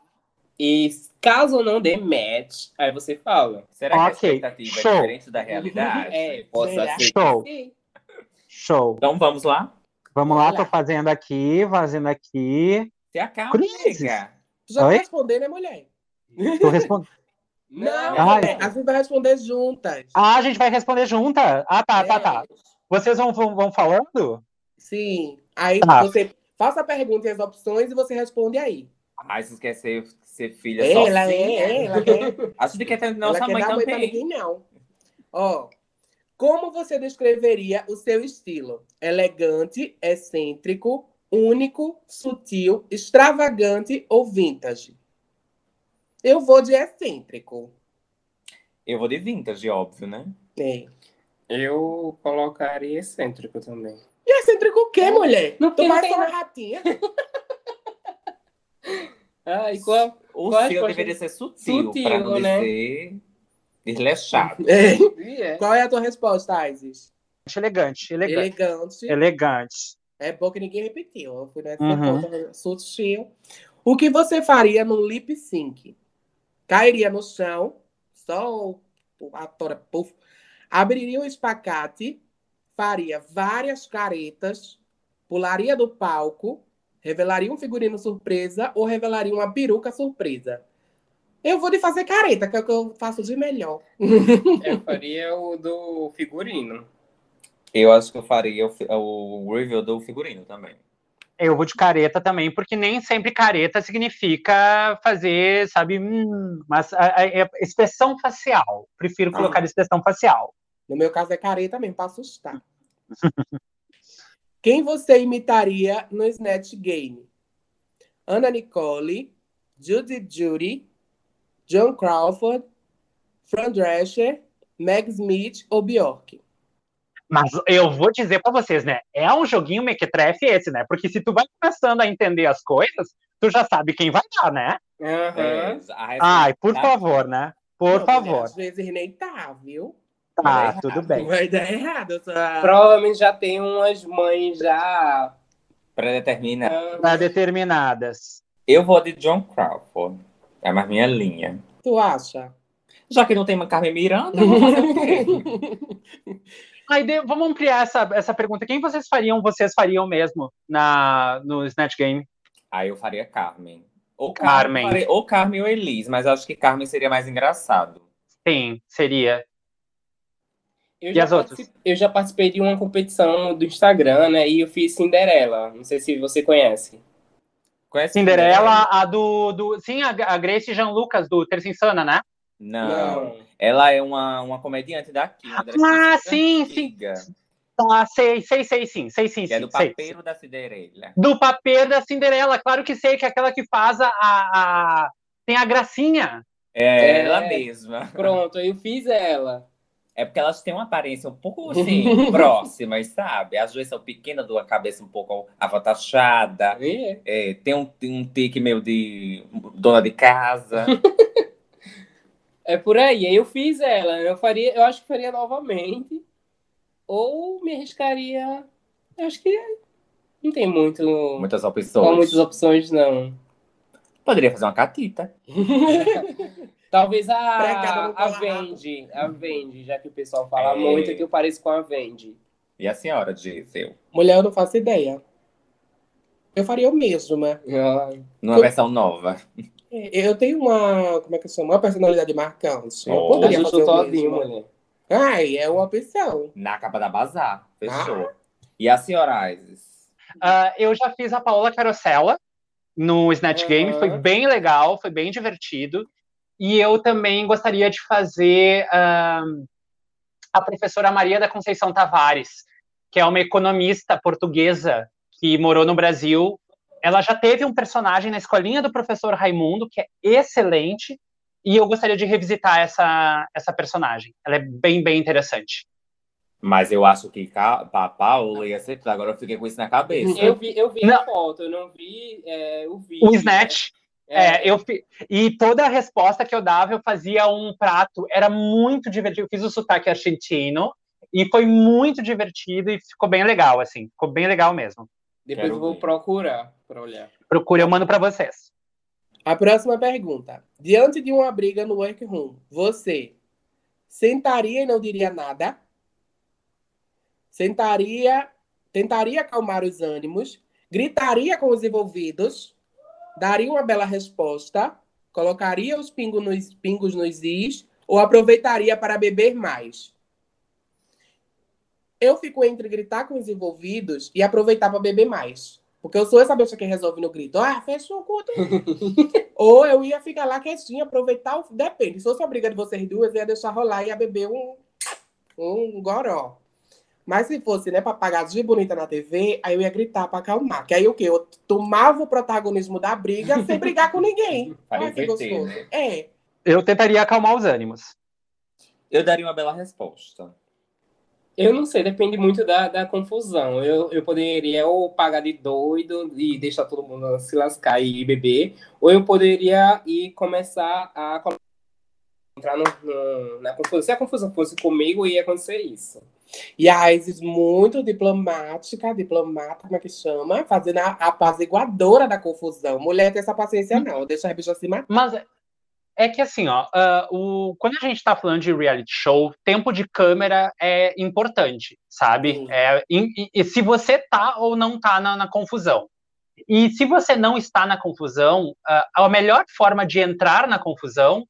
E caso não dê match, aí você fala. Será que a Ok, expectativa show. é diferente da realidade? *laughs* É, posso Será? ser. Show, Sim. show. Então vamos lá? Vamos lá, lá. tô fazendo aqui, fazendo aqui. Acalma, Cruzes. nega. Tu já Oi? vai responder, né, mulher? Tô respondendo. Não, Ai. A gente vai responder juntas. Ah, a gente vai responder junta? Ah, tá, tá, tá. É, Vocês vão, vão, vão falando? Sim. Aí Tá. você faça a pergunta e as opções e você responde aí. A Isis quer ser, ser filha sozinha. Ela é, ela quer. *laughs* A gente quer ter nossa ela quer mãe dar mãe pra também. ninguém, não. Ó, como você descreveria o seu estilo? Elegante, excêntrico, único, sutil, extravagante ou vintage? Eu vou de excêntrico. Eu vou de vintage, óbvio, né? É. Eu colocaria excêntrico também. E excêntrico o quê, mulher? Não tu tem- vai ser uma ratinha? *laughs* Ah, e qual? O Qual a seu deveria ser sutil, Sutil, pra não né? dizer desleixado. É. É. Qual é a tua resposta, Isis? Elegante, elegante. Elegante. Elegante. É bom que ninguém repetiu. Eu fui nessa Uhum. conta sutil. O que você faria no lip sync? Cairia no chão, só o ator puff, abriria um espacate, faria várias caretas, pularia do palco, revelaria um figurino surpresa ou revelaria uma peruca surpresa. Eu vou de fazer careta, que é o que eu faço de melhor. *laughs* Eu faria o do figurino. Eu acho que eu faria o, o review do figurino também. Eu vou de careta também, porque nem sempre careta significa fazer, sabe, hum, mas a, a- a expressão facial. Prefiro Ah. colocar expressão facial. No meu caso é careta mesmo, para assustar. *laughs* Quem você imitaria no Snatch Game? Ana Nicole, Judy Judy, John Crawford, Fran Drescher, Meg Smith ou Bjork? Mas eu vou dizer pra vocês, né? É um joguinho mequetrefe esse, né? Porque se tu vai começando a entender as coisas, tu já sabe quem vai dar, né? Resposta Ai, por tá- favor, né? Por Não, favor. Às vezes nem tá, viu? Tá, tudo bem. Vai dar errado. a- Provavelmente já tem umas mães já. Predeterminada. ah, Tá determinadas. Eu vou de John Crawford. É mais minha linha. Tu acha? Já que não tem uma Carmen Miranda, eu vou fazer o quê? *laughs* Aí, de- vamos ampliar essa, essa pergunta. Quem vocês fariam, vocês fariam mesmo na, no Snatch Game? Aí eu faria Carmen. Ou Carmen. faria- ou Carmen ou Elis, mas acho que Carmen seria mais engraçado. Sim, seria. Eu E as outras? eu já participei de uma competição do Instagram, né? E eu fiz Cinderela. Não sei se você conhece. Conhece Cinderela, a do. do sim, a, a Grace Jean Lucas, do Terça Insana, né? Não. Ela é uma, uma comediante daqui. uma Ah, sim, sim. antiga, Tá, sei, sei, sei, sim. Sei, sim, Que é sim. do sei. papeiro da Cinderela. Do papel da Cinderela, claro que sei, que é aquela que faz a. a- a- Tem a gracinha. É, É. ela mesma. Pronto, eu fiz ela. É porque elas têm uma aparência um pouco *laughs* assim, próximas, sabe? As duas são pequenas, uma cabeça um pouco avatachada. É. É, tem, um, tem um tique meio de dona de casa. *laughs* É por aí. Aí eu fiz ela. Eu faria, eu acho que faria novamente. Ou me arriscaria. Eu acho que não tem muito. Muitas Não opções. muitas opções, não. Poderia fazer uma catita. *laughs* Talvez a, no a. Vendi. A Vendi, já que o pessoal fala É. muito que eu pareço com a Vendi. E a senhora, Gisele? Mulher, eu não faço ideia. Eu faria o mesmo, né? Numa Eu- versão nova. Eu tenho uma, como é que chama? Uma personalidade marcante. Eu Oh. poderia fazer o todinho, mesmo. mulher. Ai, é uma opção. Na capa da Bazar. Fechou. E a senhora Isis? Ah, eu já fiz a Paola Carosella no Snatch. Game, foi bem legal, foi bem divertido. E eu também gostaria de fazer ah, a professora Maria da Conceição Tavares, que é uma economista portuguesa que morou no Brasil. Ela já teve um personagem na escolinha do professor Raimundo, que é excelente, e eu gostaria de revisitar essa, essa personagem. Ela é bem, bem interessante. Mas eu acho que a Paula ia ser. Agora eu fiquei com isso na cabeça. Eu vi, eu vi Não. a foto, eu não vi é, o vídeo. O Snatch, né? É, eu fi- e toda a resposta que eu dava, eu fazia um prato. Era muito divertido. Eu fiz o sotaque argentino e foi muito divertido e ficou bem legal, assim. Ficou bem legal mesmo. Depois Quero eu vou ver. procurar pra olhar. Procure, eu mando para vocês. A próxima pergunta. Diante de uma briga no workroom, você sentaria e não diria nada? Sentaria, tentaria acalmar os ânimos? Gritaria com os envolvidos? Daria uma bela resposta? Colocaria os pingos nos, pingos nos is? Ou aproveitaria para beber mais? Eu fico entre gritar com os envolvidos e aproveitar para beber mais. Porque eu sou essa pessoa que resolve no grito. Ah, fecha o cu. *laughs* Ou eu ia ficar lá quietinha, aproveitar o. Depende. Se fosse uma briga de vocês duas, eu ia deixar rolar e ia beber um, um goró. Mas se fosse, né, pra pagar de bonita na TV, aí eu ia gritar pra acalmar. Que aí o quê? Eu tomava o protagonismo da briga sem brigar com ninguém. *laughs* Olha que gostoso. né? É. Eu tentaria acalmar os ânimos. Eu daria uma bela resposta. Eu não sei, depende muito da, da confusão. Eu, eu poderia ou pagar de doido e deixar todo mundo se lascar e beber, ou eu poderia ir começar a entrar no, no- na confusão. Se a confusão fosse comigo, ia acontecer isso. E a Isis, muito diplomática, diplomata, como é que chama? Fazendo a apaziguadora da confusão. Mulher tem essa paciência, não. Deixa a bicha se matar. Mas é que assim, ó, ah, o, quando a gente tá falando de reality show, tempo de câmera é importante, sabe? Sim. É, e, e- se você tá ou não tá na, na confusão. E se você não está na confusão, ah, a melhor forma de entrar na confusão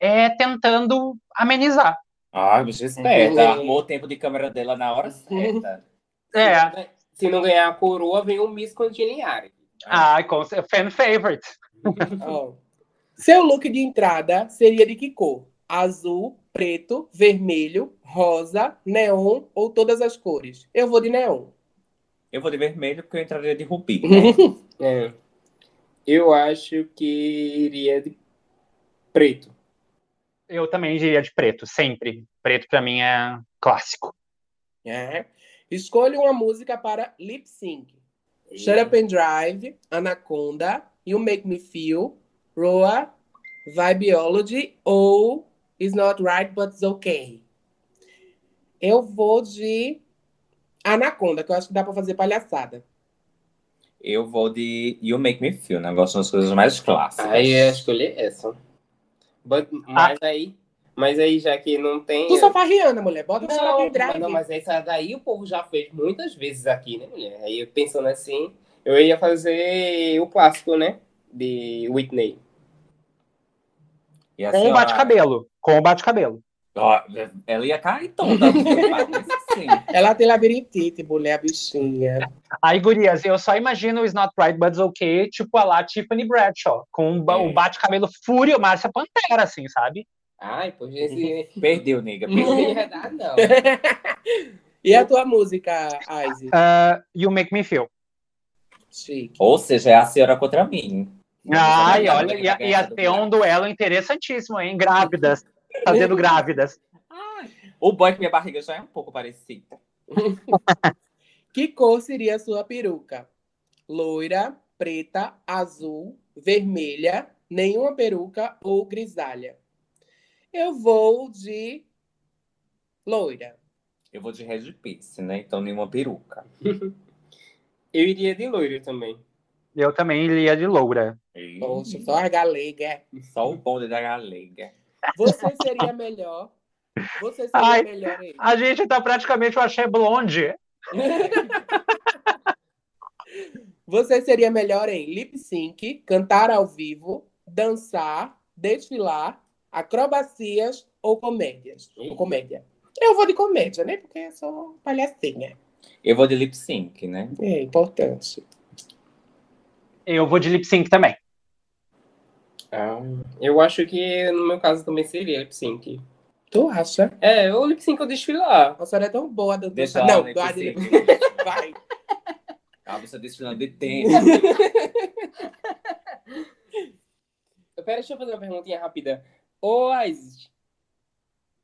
é tentando amenizar. Ai, bicho esperta. Uhum. Armou o tempo de câmera dela na hora certa. É, Se não ganhar a coroa, vem o Miss Congeniality. com, fan favorite. Ó. Seu look de entrada seria de que cor? Azul, preto, vermelho, rosa, neon ou todas as cores? Eu vou de neon. Eu vou de vermelho porque eu entraria de rubi. né? *laughs* É. Eu acho que iria de preto. Eu também diria de preto, sempre. Preto pra mim é clássico. É. Escolha uma música para lip sync. Shut Up and Drive, Anaconda, You Make Me Feel, Roa, Vibeology ou It's Not Right But It's Okay. Eu vou de Anaconda, que eu acho que dá pra fazer palhaçada. Eu vou de You Make Me Feel, né? Eu gosto das coisas mais clássicas. Aí eu ia escolher essa. But- mas aí, mas aí já que não tem. Tu só faz Rihanna, mulher. Bota Não, and Drive. não, mas essa daí o povo já fez muitas vezes aqui, né, mulher? Aí eu pensando assim, eu ia fazer o clássico, né? De Whitney. E a Com o senhora- bate-cabelo. Com o bate-cabelo. Ó, ela ia cair toda. *laughs* Sim. Ela tem labirintite, mulher, a bichinha. Aí, gurias, eu só imagino o It's Not Right, But It's Okay, tipo a lá Tiffany Bradshaw, com o ba- o É. bate-cabelo fúria, Márcia Pantera, assim, sabe? Ai, pois esse. *laughs* Perdeu, nega. Não Perdeu. é verdade, não. E a tua música, Isis? Uh, you Make Me Feel. Chique. Ou seja, é a senhora contra mim. Ai, Ela olha, ia, ganhar ia ter um duelo interessantíssimo, hein? Grávidas. Fazendo grávidas. O boy que minha barriga já é um pouco parecida. *laughs* Que cor seria a sua peruca? Loira, preta, azul, vermelha, nenhuma peruca ou grisalha? Eu vou de loira. Eu vou de Red Piece, né? Então nenhuma peruca. *laughs* Eu iria de loiro também. Eu também iria de loura. Poxa, só a galega. Só o bonde da galega. Você seria melhor? Você seria Ai. melhor em... A gente tá praticamente o Axé Blonde. *laughs* Você seria melhor em lip sync, cantar ao vivo, dançar, desfilar, acrobacias ou comédias? Ou comédia. Eu vou de comédia, né? Porque eu sou palhacinha. Eu vou de lip sync, né? É importante. Eu vou de lip sync também. Ah, eu acho que no meu caso também seria lip sync. Tu acha? É, ou lip sync ou desfilar. A senhora é tão boa do Deixa Não, sync. Vai. *laughs* Ah, você desfilando de tênis. *laughs* Pera, deixa eu fazer uma perguntinha rápida. Ô, Isis,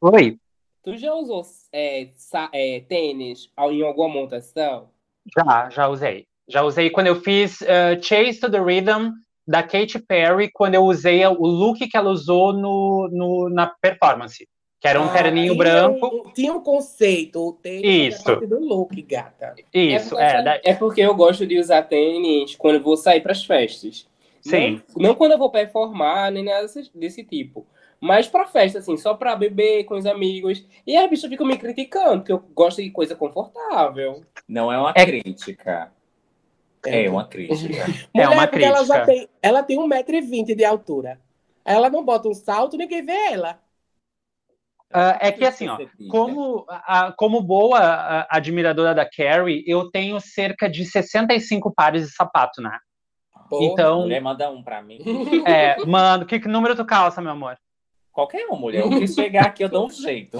Oi. tu já usou é, é, tênis ao- em alguma montação? Já, já usei. Já usei quando eu fiz eh, Chase to the Rhythm da Katy Perry, quando eu usei o look que ela usou no, no- na performance, que era um Ah, terninho tinha branco. um- tinha um conceito. O tênis Isso. é do look, gata. Isso, é, é. porque, da- é porque eu gosto de usar tênis quando eu vou sair para as festas. Sim. Não, não quando eu vou performar, nem nada desse, desse tipo. Mas pra festa, assim, só pra beber com os amigos. E as bichas ficam me criticando, porque eu gosto de coisa confortável. Não é uma É- crítica. É uma crítica. É uma porque ela já crítica. tem, ela tem 1,20m de altura. Ela não bota um salto, ninguém vê ela. Ah, é que assim, ó, como, a- como boa ah, admiradora da Carrie, eu tenho cerca de 65 pares de sapato, né? Porra. Então, Mulher, manda um pra mim. *laughs* é, mano, que, que número tu calça, meu amor? Qualquer um, mulher. O que chegar aqui, eu dou um jeito.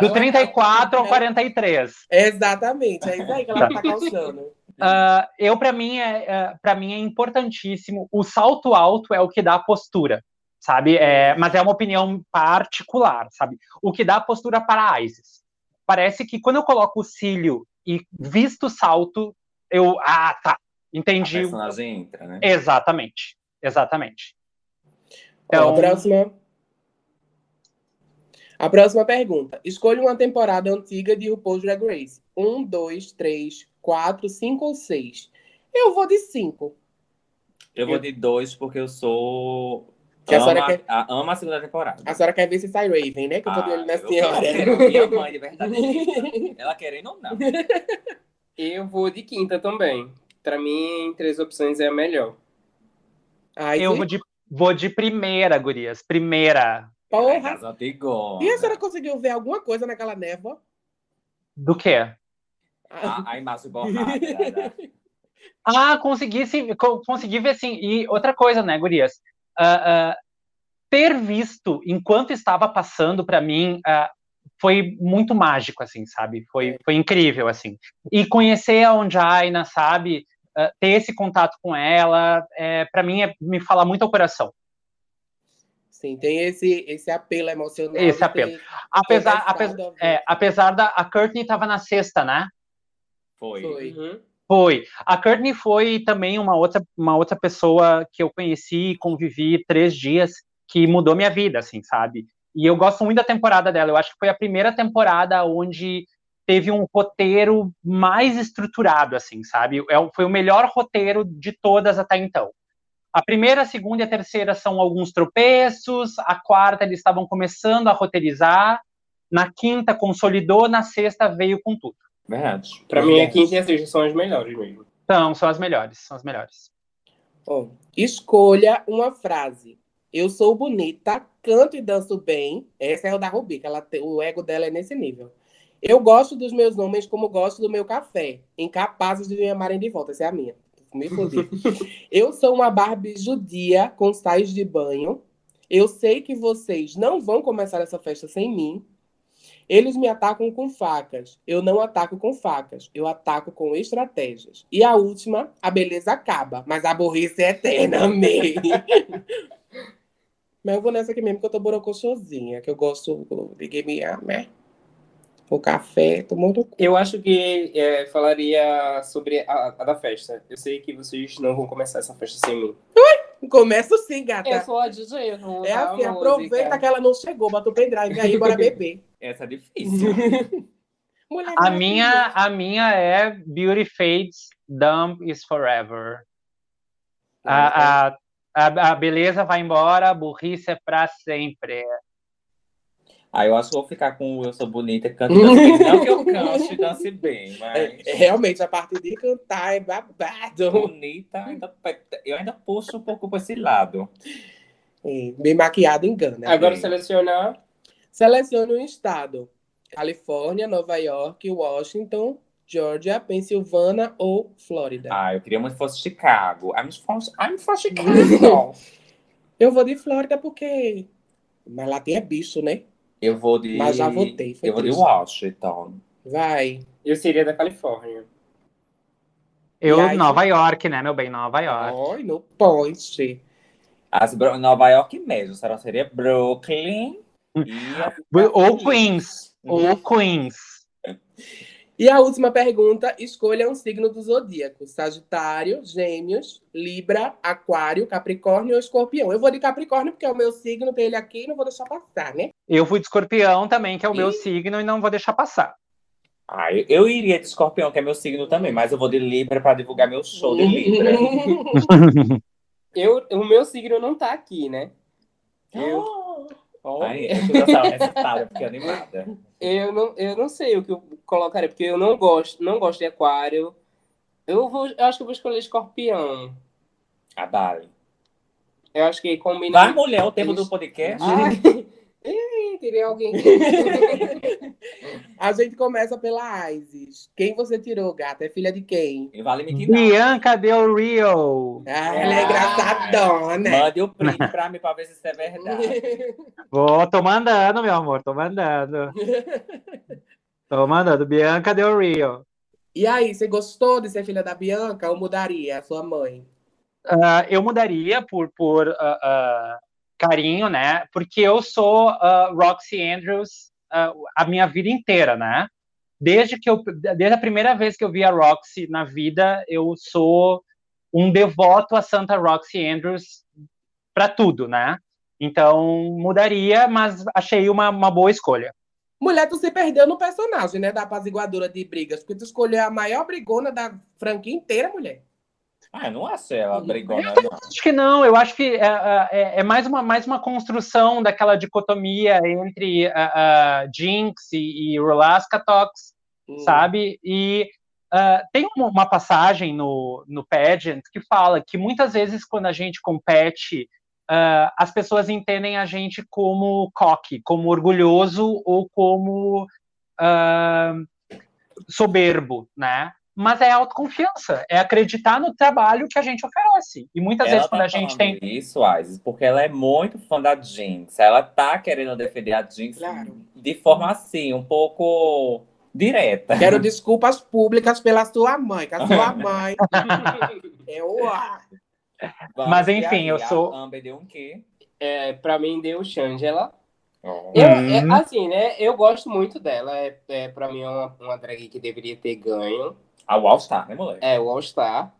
Do 34 ao 43. Exatamente, é isso aí que ela tá calçando. Ah, eu, para mim, é, para mim é importantíssimo. O salto alto é o que dá a postura, sabe? É, mas é uma opinião particular, sabe? O que dá a postura para a Isis. Parece que quando eu coloco o cílio e visto o salto, eu. Ah, tá. A Entendi. personagem entra, né? Exatamente. Exatamente. Ó, Então, a próxima. A próxima pergunta. Escolha uma temporada antiga de RuPaul's Drag Race. Um, dois, três, quatro, cinco ou seis. Eu vou de cinco. Eu vou de dois porque eu sou. Que a ama, senhora quer- a, ama a segunda temporada. A senhora quer ver se sai Raven, né? Que eu tô de olho na Ah, eu senhora. quero minha *laughs* mãe de verdade. Ela querendo ou não. *laughs* Eu vou de quinta também. Pra mim, as opções é a melhor. Ai, eu vou de, vou de primeira, gurias. Primeira. Porra. E a senhora conseguiu ver alguma coisa naquela névoa? Do quê? A, a *laughs* imagem borrada. Ah, consegui sim, co- consegui ver sim. E outra coisa, né, gurias? Ah, ah, ter visto enquanto estava passando para mim ah, foi muito mágico, assim, sabe? Foi, foi incrível, assim. E conhecer a Onjaina, sabe? Ter esse contato com ela, é, para mim é, me fala muito ao coração. Sim, tem esse, esse apelo emocional. Esse apelo. Apesar, apesar, é, apesar da a Courtney estava na sexta, né? Foi. Foi. Uhum. Foi. A Courtney foi também uma outra, uma outra pessoa que eu conheci e convivi três dias que mudou minha vida, assim, sabe? E eu gosto muito da temporada dela. Eu acho que foi a primeira temporada onde teve um roteiro mais estruturado, assim, sabe? É o- Foi o melhor roteiro de todas até então. A primeira, a segunda e a terceira são alguns tropeços. A quarta, eles estavam começando a roteirizar. Na quinta, consolidou. Na sexta, veio com tudo. Verdade. Pra mim, a quinta e a sexta são as melhores mesmo. Então, são as melhores, são as melhores. Ó, escolha uma frase. Eu sou bonita, canto e danço bem. Essa é o da Rubi, que ela o ego dela é nesse nível. Eu gosto dos meus homens como gosto do meu café. Incapazes de me amarem de volta. Essa é a minha. Me fodi. *laughs* Eu sou uma Barbie judia com sais de banho. Eu sei que vocês não vão começar essa festa sem mim. Eles me atacam com facas. Eu não ataco com facas. Eu ataco com estratégias. E a última, a beleza acaba, mas a burrice é eterna. Amei. *laughs* mas eu vou nessa aqui mesmo, que eu tô borocochosinha, que eu gosto de game, né? O café, tomou no cu. Eu acho que é, falaria sobre a, a da festa. Eu sei que vocês não vão começar essa festa sem mim. Começo sim, gata. Eu sou a DJ, eu vou É assim, aproveita música. que ela não chegou, bota o pendrive aí, bora beber. Essa é difícil. *laughs* Mulher A maravilhosa. minha, a minha é Beauty Fades, Dumb is Forever. A, a, a, a beleza vai embora, a burrice é pra sempre. Ah, eu acho que vou ficar com o Eu Sou Bonita cantando bem. *laughs* Não que eu cante e dance bem, mas É, é, realmente, a parte de cantar é babado. bonita, ainda, eu ainda puxo um pouco para esse lado. É, bem maquiado engana. Agora selecionar. Selecione um estado: Califórnia, Nova York, Washington, Georgia, Pensilvânia ou Flórida. Ah, eu queria muito que fosse Chicago. I'm from, I'm from Chicago. *laughs* Eu vou de Flórida porque. Mas lá tem é bicho, né? eu vou de. Mas já votei, Eu vou de. Washington. Vai. Eu seria da Califórnia. Eu, aí? Nova York, né, meu bem? Nova York. Oi, no point. As, Nova York mesmo, será seria Brooklyn. E *laughs* Ou Queens. Ou Queens. E a última pergunta: escolha um signo do zodíaco: Sagitário, Gêmeos, Libra, Aquário, Capricórnio ou Escorpião. Eu vou de Capricórnio porque é o meu signo, tem ele aqui e não vou deixar passar, né? Eu fui de escorpião também, que é o meu Ih. signo, e não vou deixar passar. Ah, eu, eu iria de escorpião, que é meu signo também, mas eu vou de Libra para divulgar meu show de Libra. *laughs* Eu, o meu signo não tá aqui, né? Eu, Ai, eu já animada. eu, não, eu não sei o que eu colocaria, porque eu não gosto, não gosto de aquário. Eu, vou, eu acho que eu vou escolher escorpião. A Bali. Eu acho que combina. Vai, mulher, o tempo do podcast. Ai, *laughs* Ih, teria alguém. *laughs* A gente começa pela Isis. Quem você tirou, gata? É filha de quem? E. Bianca Del Rio. Ah, ela é engraçadona. Mande o print pra mim pra ver se isso é verdade. *laughs* Vou, tô mandando, meu amor, tô mandando. Tô mandando. Bianca Del Rio. E aí, você gostou de ser filha da Bianca ou mudaria a sua mãe? Ah, eu mudaria por, por ah, ah, carinho, né? Porque eu sou ah, Roxy Andrews ah, a minha vida inteira, né? Desde que eu, desde a primeira vez que eu vi a Roxy na vida, eu sou um devoto a Santa Roxy Andrews para tudo, né? Então mudaria, mas achei uma, uma boa escolha. Mulher, tu se perdeu no personagem, né? Da apaziguadora de brigas. Porque tu escolheu a maior brigona da franquia inteira, mulher. Ah, eu não achei ela brigona, não. Acho que não, eu acho que é, é- é mais, uma, mais uma construção daquela dicotomia entre a, a Jinx e, e Rolaska Tox, Hum. sabe? E ah, tem uma, uma passagem no, no pageant que fala que muitas vezes quando a gente compete, as pessoas entendem a gente como coque, como orgulhoso ou como soberbo, né? Mas é autoconfiança, é acreditar no trabalho que a gente oferece. E muitas Ela vezes quando tá a gente tem isso, Isis, porque ela é muito fã da Jinx. Ela tá querendo defender a Jinx Claro. de forma assim, um pouco direta. Quero desculpas públicas pela sua mãe, que a sua *laughs* mãe é o ar. Mas, enfim, eu sou- Amber deu um quê? É, pra mim deu Shangela. Eu, Uhum. é, assim, né? Eu gosto muito dela. É, é, pra mim é uma, uma drag que deveria ter ganho. A All Star, né, moleque? É, o All Star.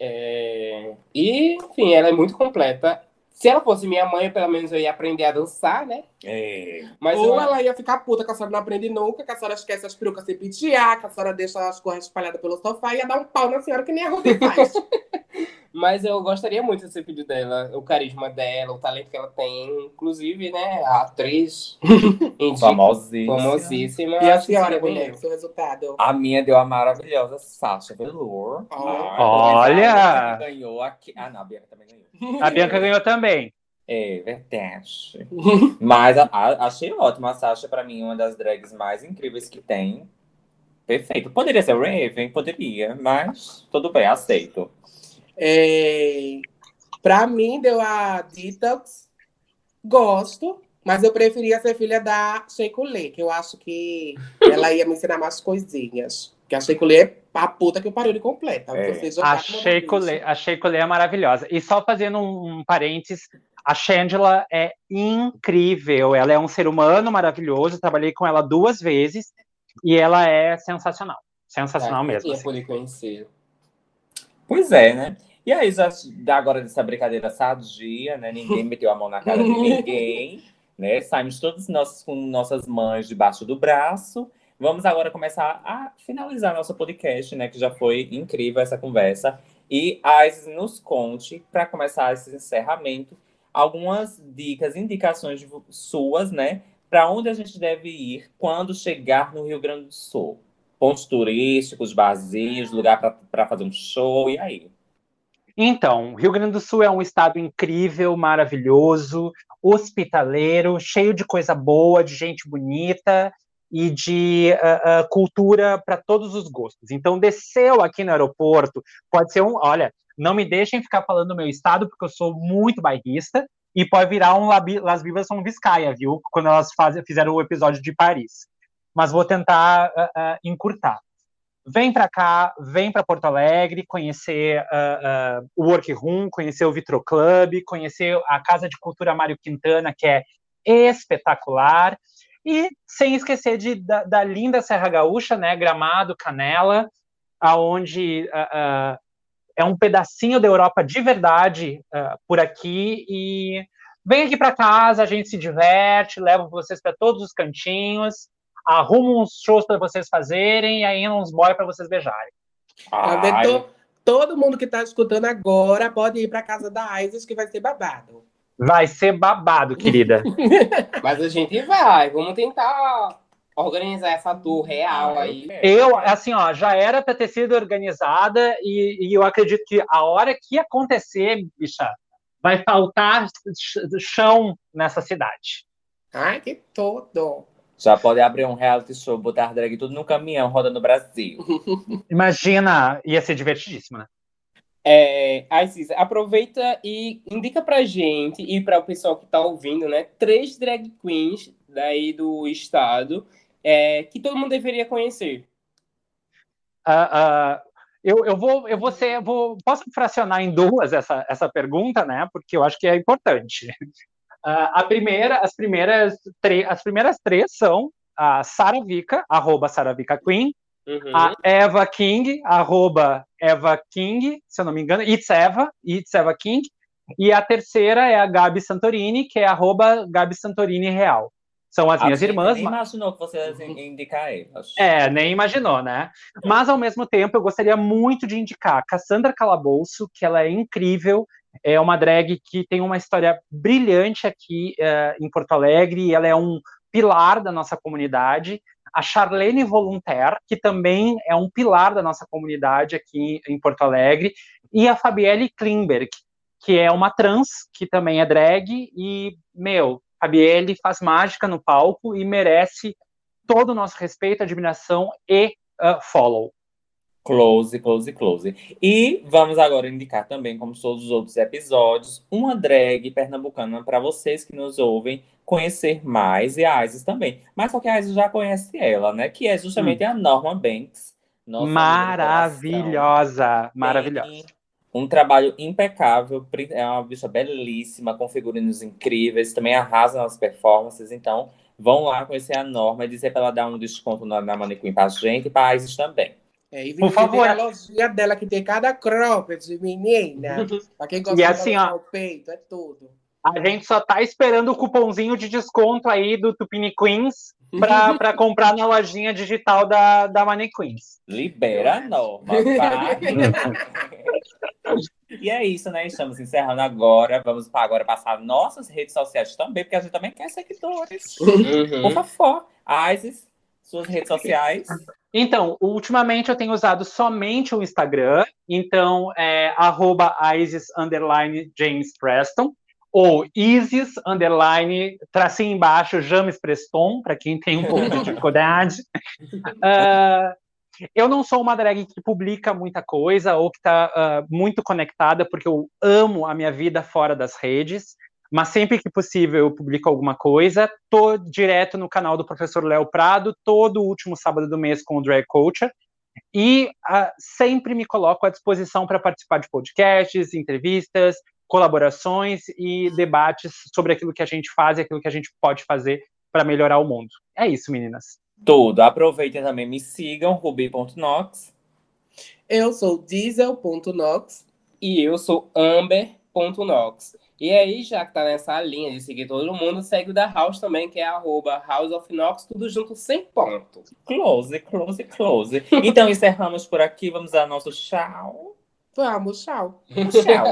É, E, enfim, ela é muito completa. Se ela fosse minha mãe, pelo menos eu ia aprender a dançar, né? É. Mas Ou eu- ela ia ficar puta que a senhora não aprende nunca, que a senhora esquece as perucas sem pentear, que a senhora deixa as cores espalhadas pelo sofá e ia dar um pau na senhora que nem a Ruby faz. *laughs* *laughs* Mas eu gostaria muito de ser filho dela, o carisma dela, o talento que ela tem, inclusive, né? A atriz *laughs* Famosíssima. famosíssima. e a senhora, mulher, seu resultado? A minha deu a maravilhosa Sasha Velour. Ó. Olha! A Bianca ganhou aqui. Ah, não, a Bianca também ganhou. A Bianca *laughs* ganhou também. É, verdade. Mas a- a- achei ótimo. A Sasha, pra mim, uma das drags mais incríveis que tem. Perfeito. Poderia ser Raven? Poderia, mas tudo bem, aceito. É... Pra mim, deu a Detox. Gosto, mas eu preferia ser filha da Sheikulé, que eu acho que ela ia me ensinar mais coisinhas. Que a Sheikulé é a puta que eu parei de completa. É. A. Sheikulé, a Sheikulé é maravilhosa. E só fazendo um, um parênteses, a Shangela é incrível. Ela é um ser humano maravilhoso. Trabalhei com ela duas vezes. E ela é sensacional. Sensacional Ah, mesmo. Assim. poder conhecer. Pois é, né? E aí, já dá agora dessa brincadeira sadia, né? Ninguém *laughs* meteu a mão na cara de ninguém, né? Saímos todos nós com nossas mães debaixo do braço. Vamos agora começar a finalizar nosso podcast, né? Que já foi incrível essa conversa. E a Isis nos conte, para começar esse encerramento, algumas dicas, indicações suas, né? Para onde a gente deve ir quando chegar no Rio Grande do Sul. Pontos turísticos, barzinhos, lugar para fazer um show, e aí? Então, Rio Grande do Sul é um estado incrível, maravilhoso, hospitaleiro, cheio de coisa boa, de gente bonita e de ah, ah, cultura para todos os gostos. Então, desceu aqui no aeroporto, pode ser um. Olha, não me deixem ficar falando do meu estado, porque eu sou muito bairrista, e pode virar um Labi- Las Vivas são Vizcaia, viu? Quando elas fazem, fizeram o episódio de Paris. Mas vou tentar ah, encurtar vem para cá, vem para Porto Alegre, conhecer o Workroom, conhecer o Vitro Club, conhecer a Casa de Cultura Mário Quintana, que é espetacular, e sem esquecer de, da, da linda Serra Gaúcha, né, Gramado, Canela, aonde ah, ah, é um pedacinho da Europa de verdade ah, por aqui, e vem aqui para casa, a gente se diverte, levo vocês para todos os cantinhos, arrumo uns shows para vocês fazerem e ainda uns boy para vocês beijarem. Tá? Ai, Todo mundo que tá escutando agora pode ir pra casa da Isis, que vai ser babado. Vai ser babado, querida. *laughs* Mas a gente vai, vamos tentar organizar essa tour real aí. Eu, assim, ó, já era para ter sido organizada e, e eu acredito que a hora que acontecer, bicha, vai faltar ch- chão nessa cidade. Ai, que todo. Já pode abrir um reality show, botar drag tudo no caminhão, roda no Brasil. *laughs* Imagina, ia ser divertidíssimo, né? É, Isis, aproveita e indica pra gente e para o pessoal que tá ouvindo, né? Três drag queens daí do estado é, que todo mundo deveria conhecer. Ah, ah, eu, eu vou, eu vou ser, vou, posso fracionar em duas essa, essa pergunta, né? Porque eu acho que é importante. Ah, a primeira, as primeiras, as primeiras três são a Sara Vika, arroba Sara Vika Queen, Uhum. a Eva King, arroba Eva King, se eu não me engano, It's Eva, It's Eva King, e a terceira é a Gabi Santorini, que é arroba Gabi Santorini Real. São as A minhas irmãs. Nem ma- imaginou que você ia indicar elas. É, nem imaginou, né? Mas, ao mesmo tempo, eu gostaria muito de indicar Cassandra Calabouço, que ela é incrível, é uma drag que tem uma história brilhante aqui eh, em Porto Alegre, e ela é um pilar da nossa comunidade. A Charlene Voluntaire, que também é um pilar da nossa comunidade aqui em Porto Alegre, e a Fabielle Klimberg, que é uma trans, que também é drag, e, meu, Fabielle faz mágica no palco e merece todo o nosso respeito, admiração e uh, follow. Close, close, close. E vamos agora indicar também, como todos os outros episódios, uma drag pernambucana para vocês que nos ouvem conhecer mais e a Isis também. Mas só que a Isis já conhece ela, né? Que é justamente a Norma Banks. Maravilhosa, maravilhosa. Tem Um trabalho impecável, é uma bicha belíssima, com figurinos incríveis, também arrasa nas performances. Então, vão lá conhecer a Norma e dizer para ela dar um desconto na, na manequim pra gente e pra Isis também. É, e Por favor. a lojinha dela, que tem cada cropped, menina. *laughs* Pra quem gosta E de assim, ó, o peito, é tudo. A gente só tá esperando o cupomzinho de desconto aí do Tupini Queens pra, *laughs* pra comprar na lojinha digital da, da Money Queens. Libera a Norma, vai. E é isso, né? Estamos encerrando agora. Vamos para agora passar nossas redes sociais também, porque a gente também quer seguidores. Por Uhum. favor, Isis, suas redes sociais. Então, ultimamente eu tenho usado somente o Instagram, então é arroba Isis underline James Preston, ou Isis underline tracinho embaixo James Preston, para quem tem um pouco de dificuldade. *laughs* Ah, eu não sou uma drag que publica muita coisa ou que está muito conectada, porque eu amo a minha vida fora das redes, mas sempre que possível eu publico alguma coisa. Tô direto no canal do professor Léo Prado, todo último sábado do mês com o Drag Culture. E ah, sempre me coloco à disposição para participar de podcasts, entrevistas, colaborações e debates sobre aquilo que a gente faz e aquilo que a gente pode fazer para melhorar o mundo. É isso, meninas. Tudo. Aproveitem também, me sigam, ruby.nox. Eu sou diesel.nox. E eu sou Amber.nox. E aí, já que tá nessa linha de seguir todo mundo, segue o da House também, que é arroba House of Nox, tudo junto sem ponto. Close, close, close. Então encerramos por aqui. Vamos dar nosso tchau. Vamos, tchau. Tchau.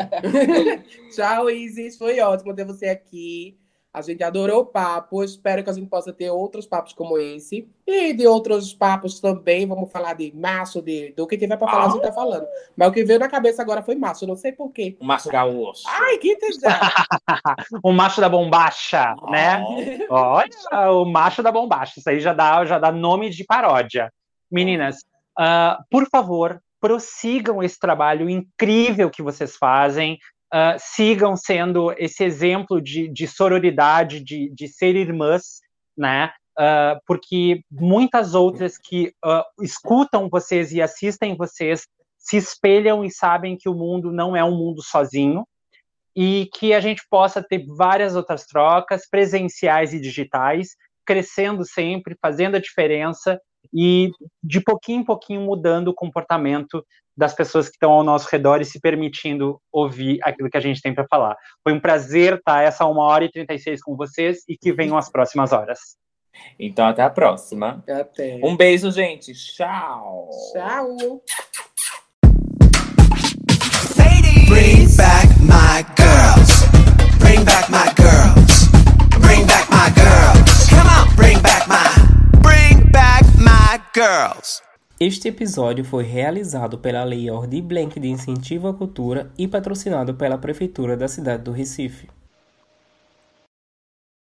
*laughs* Tchau, Isis. Foi ótimo ter você aqui. A gente adorou o papo. Espero que a gente possa ter outros papos como esse. E de outros papos também. Vamos falar de macho, de, do que tiver pra falar, a gente tá falando. Mas o que veio na cabeça agora foi macho. Não sei porquê. O Márcio Gaúcho. Ai, que tesão. *laughs* o macho da bombacha, né? Olha, o macho da bombacha. Isso aí já dá, já dá nome de paródia. Meninas, ah, por favor, prossigam esse trabalho incrível que vocês fazem. Ah, sigam sendo esse exemplo de, de sororidade, de, de ser irmãs, né? Ah, porque muitas outras que ah, escutam vocês e assistem vocês se espelham e sabem que o mundo não é um mundo sozinho e que a gente possa ter várias outras trocas presenciais e digitais, crescendo sempre, fazendo a diferença e de pouquinho em pouquinho mudando o comportamento das pessoas que estão ao nosso redor e se permitindo ouvir aquilo que a gente tem para falar. Foi um prazer estar essa uma hora e 36 com vocês e que venham as próximas horas. Então até a próxima. Até. Um beijo, gente. Tchau. Tchau. Bring back my girls. Bring back my girls. Bring back my girls. Come on, bring back my. Girls. Este episódio foi realizado pela Lei Ordi Blank de Incentivo à Cultura e patrocinado pela Prefeitura da cidade do Recife.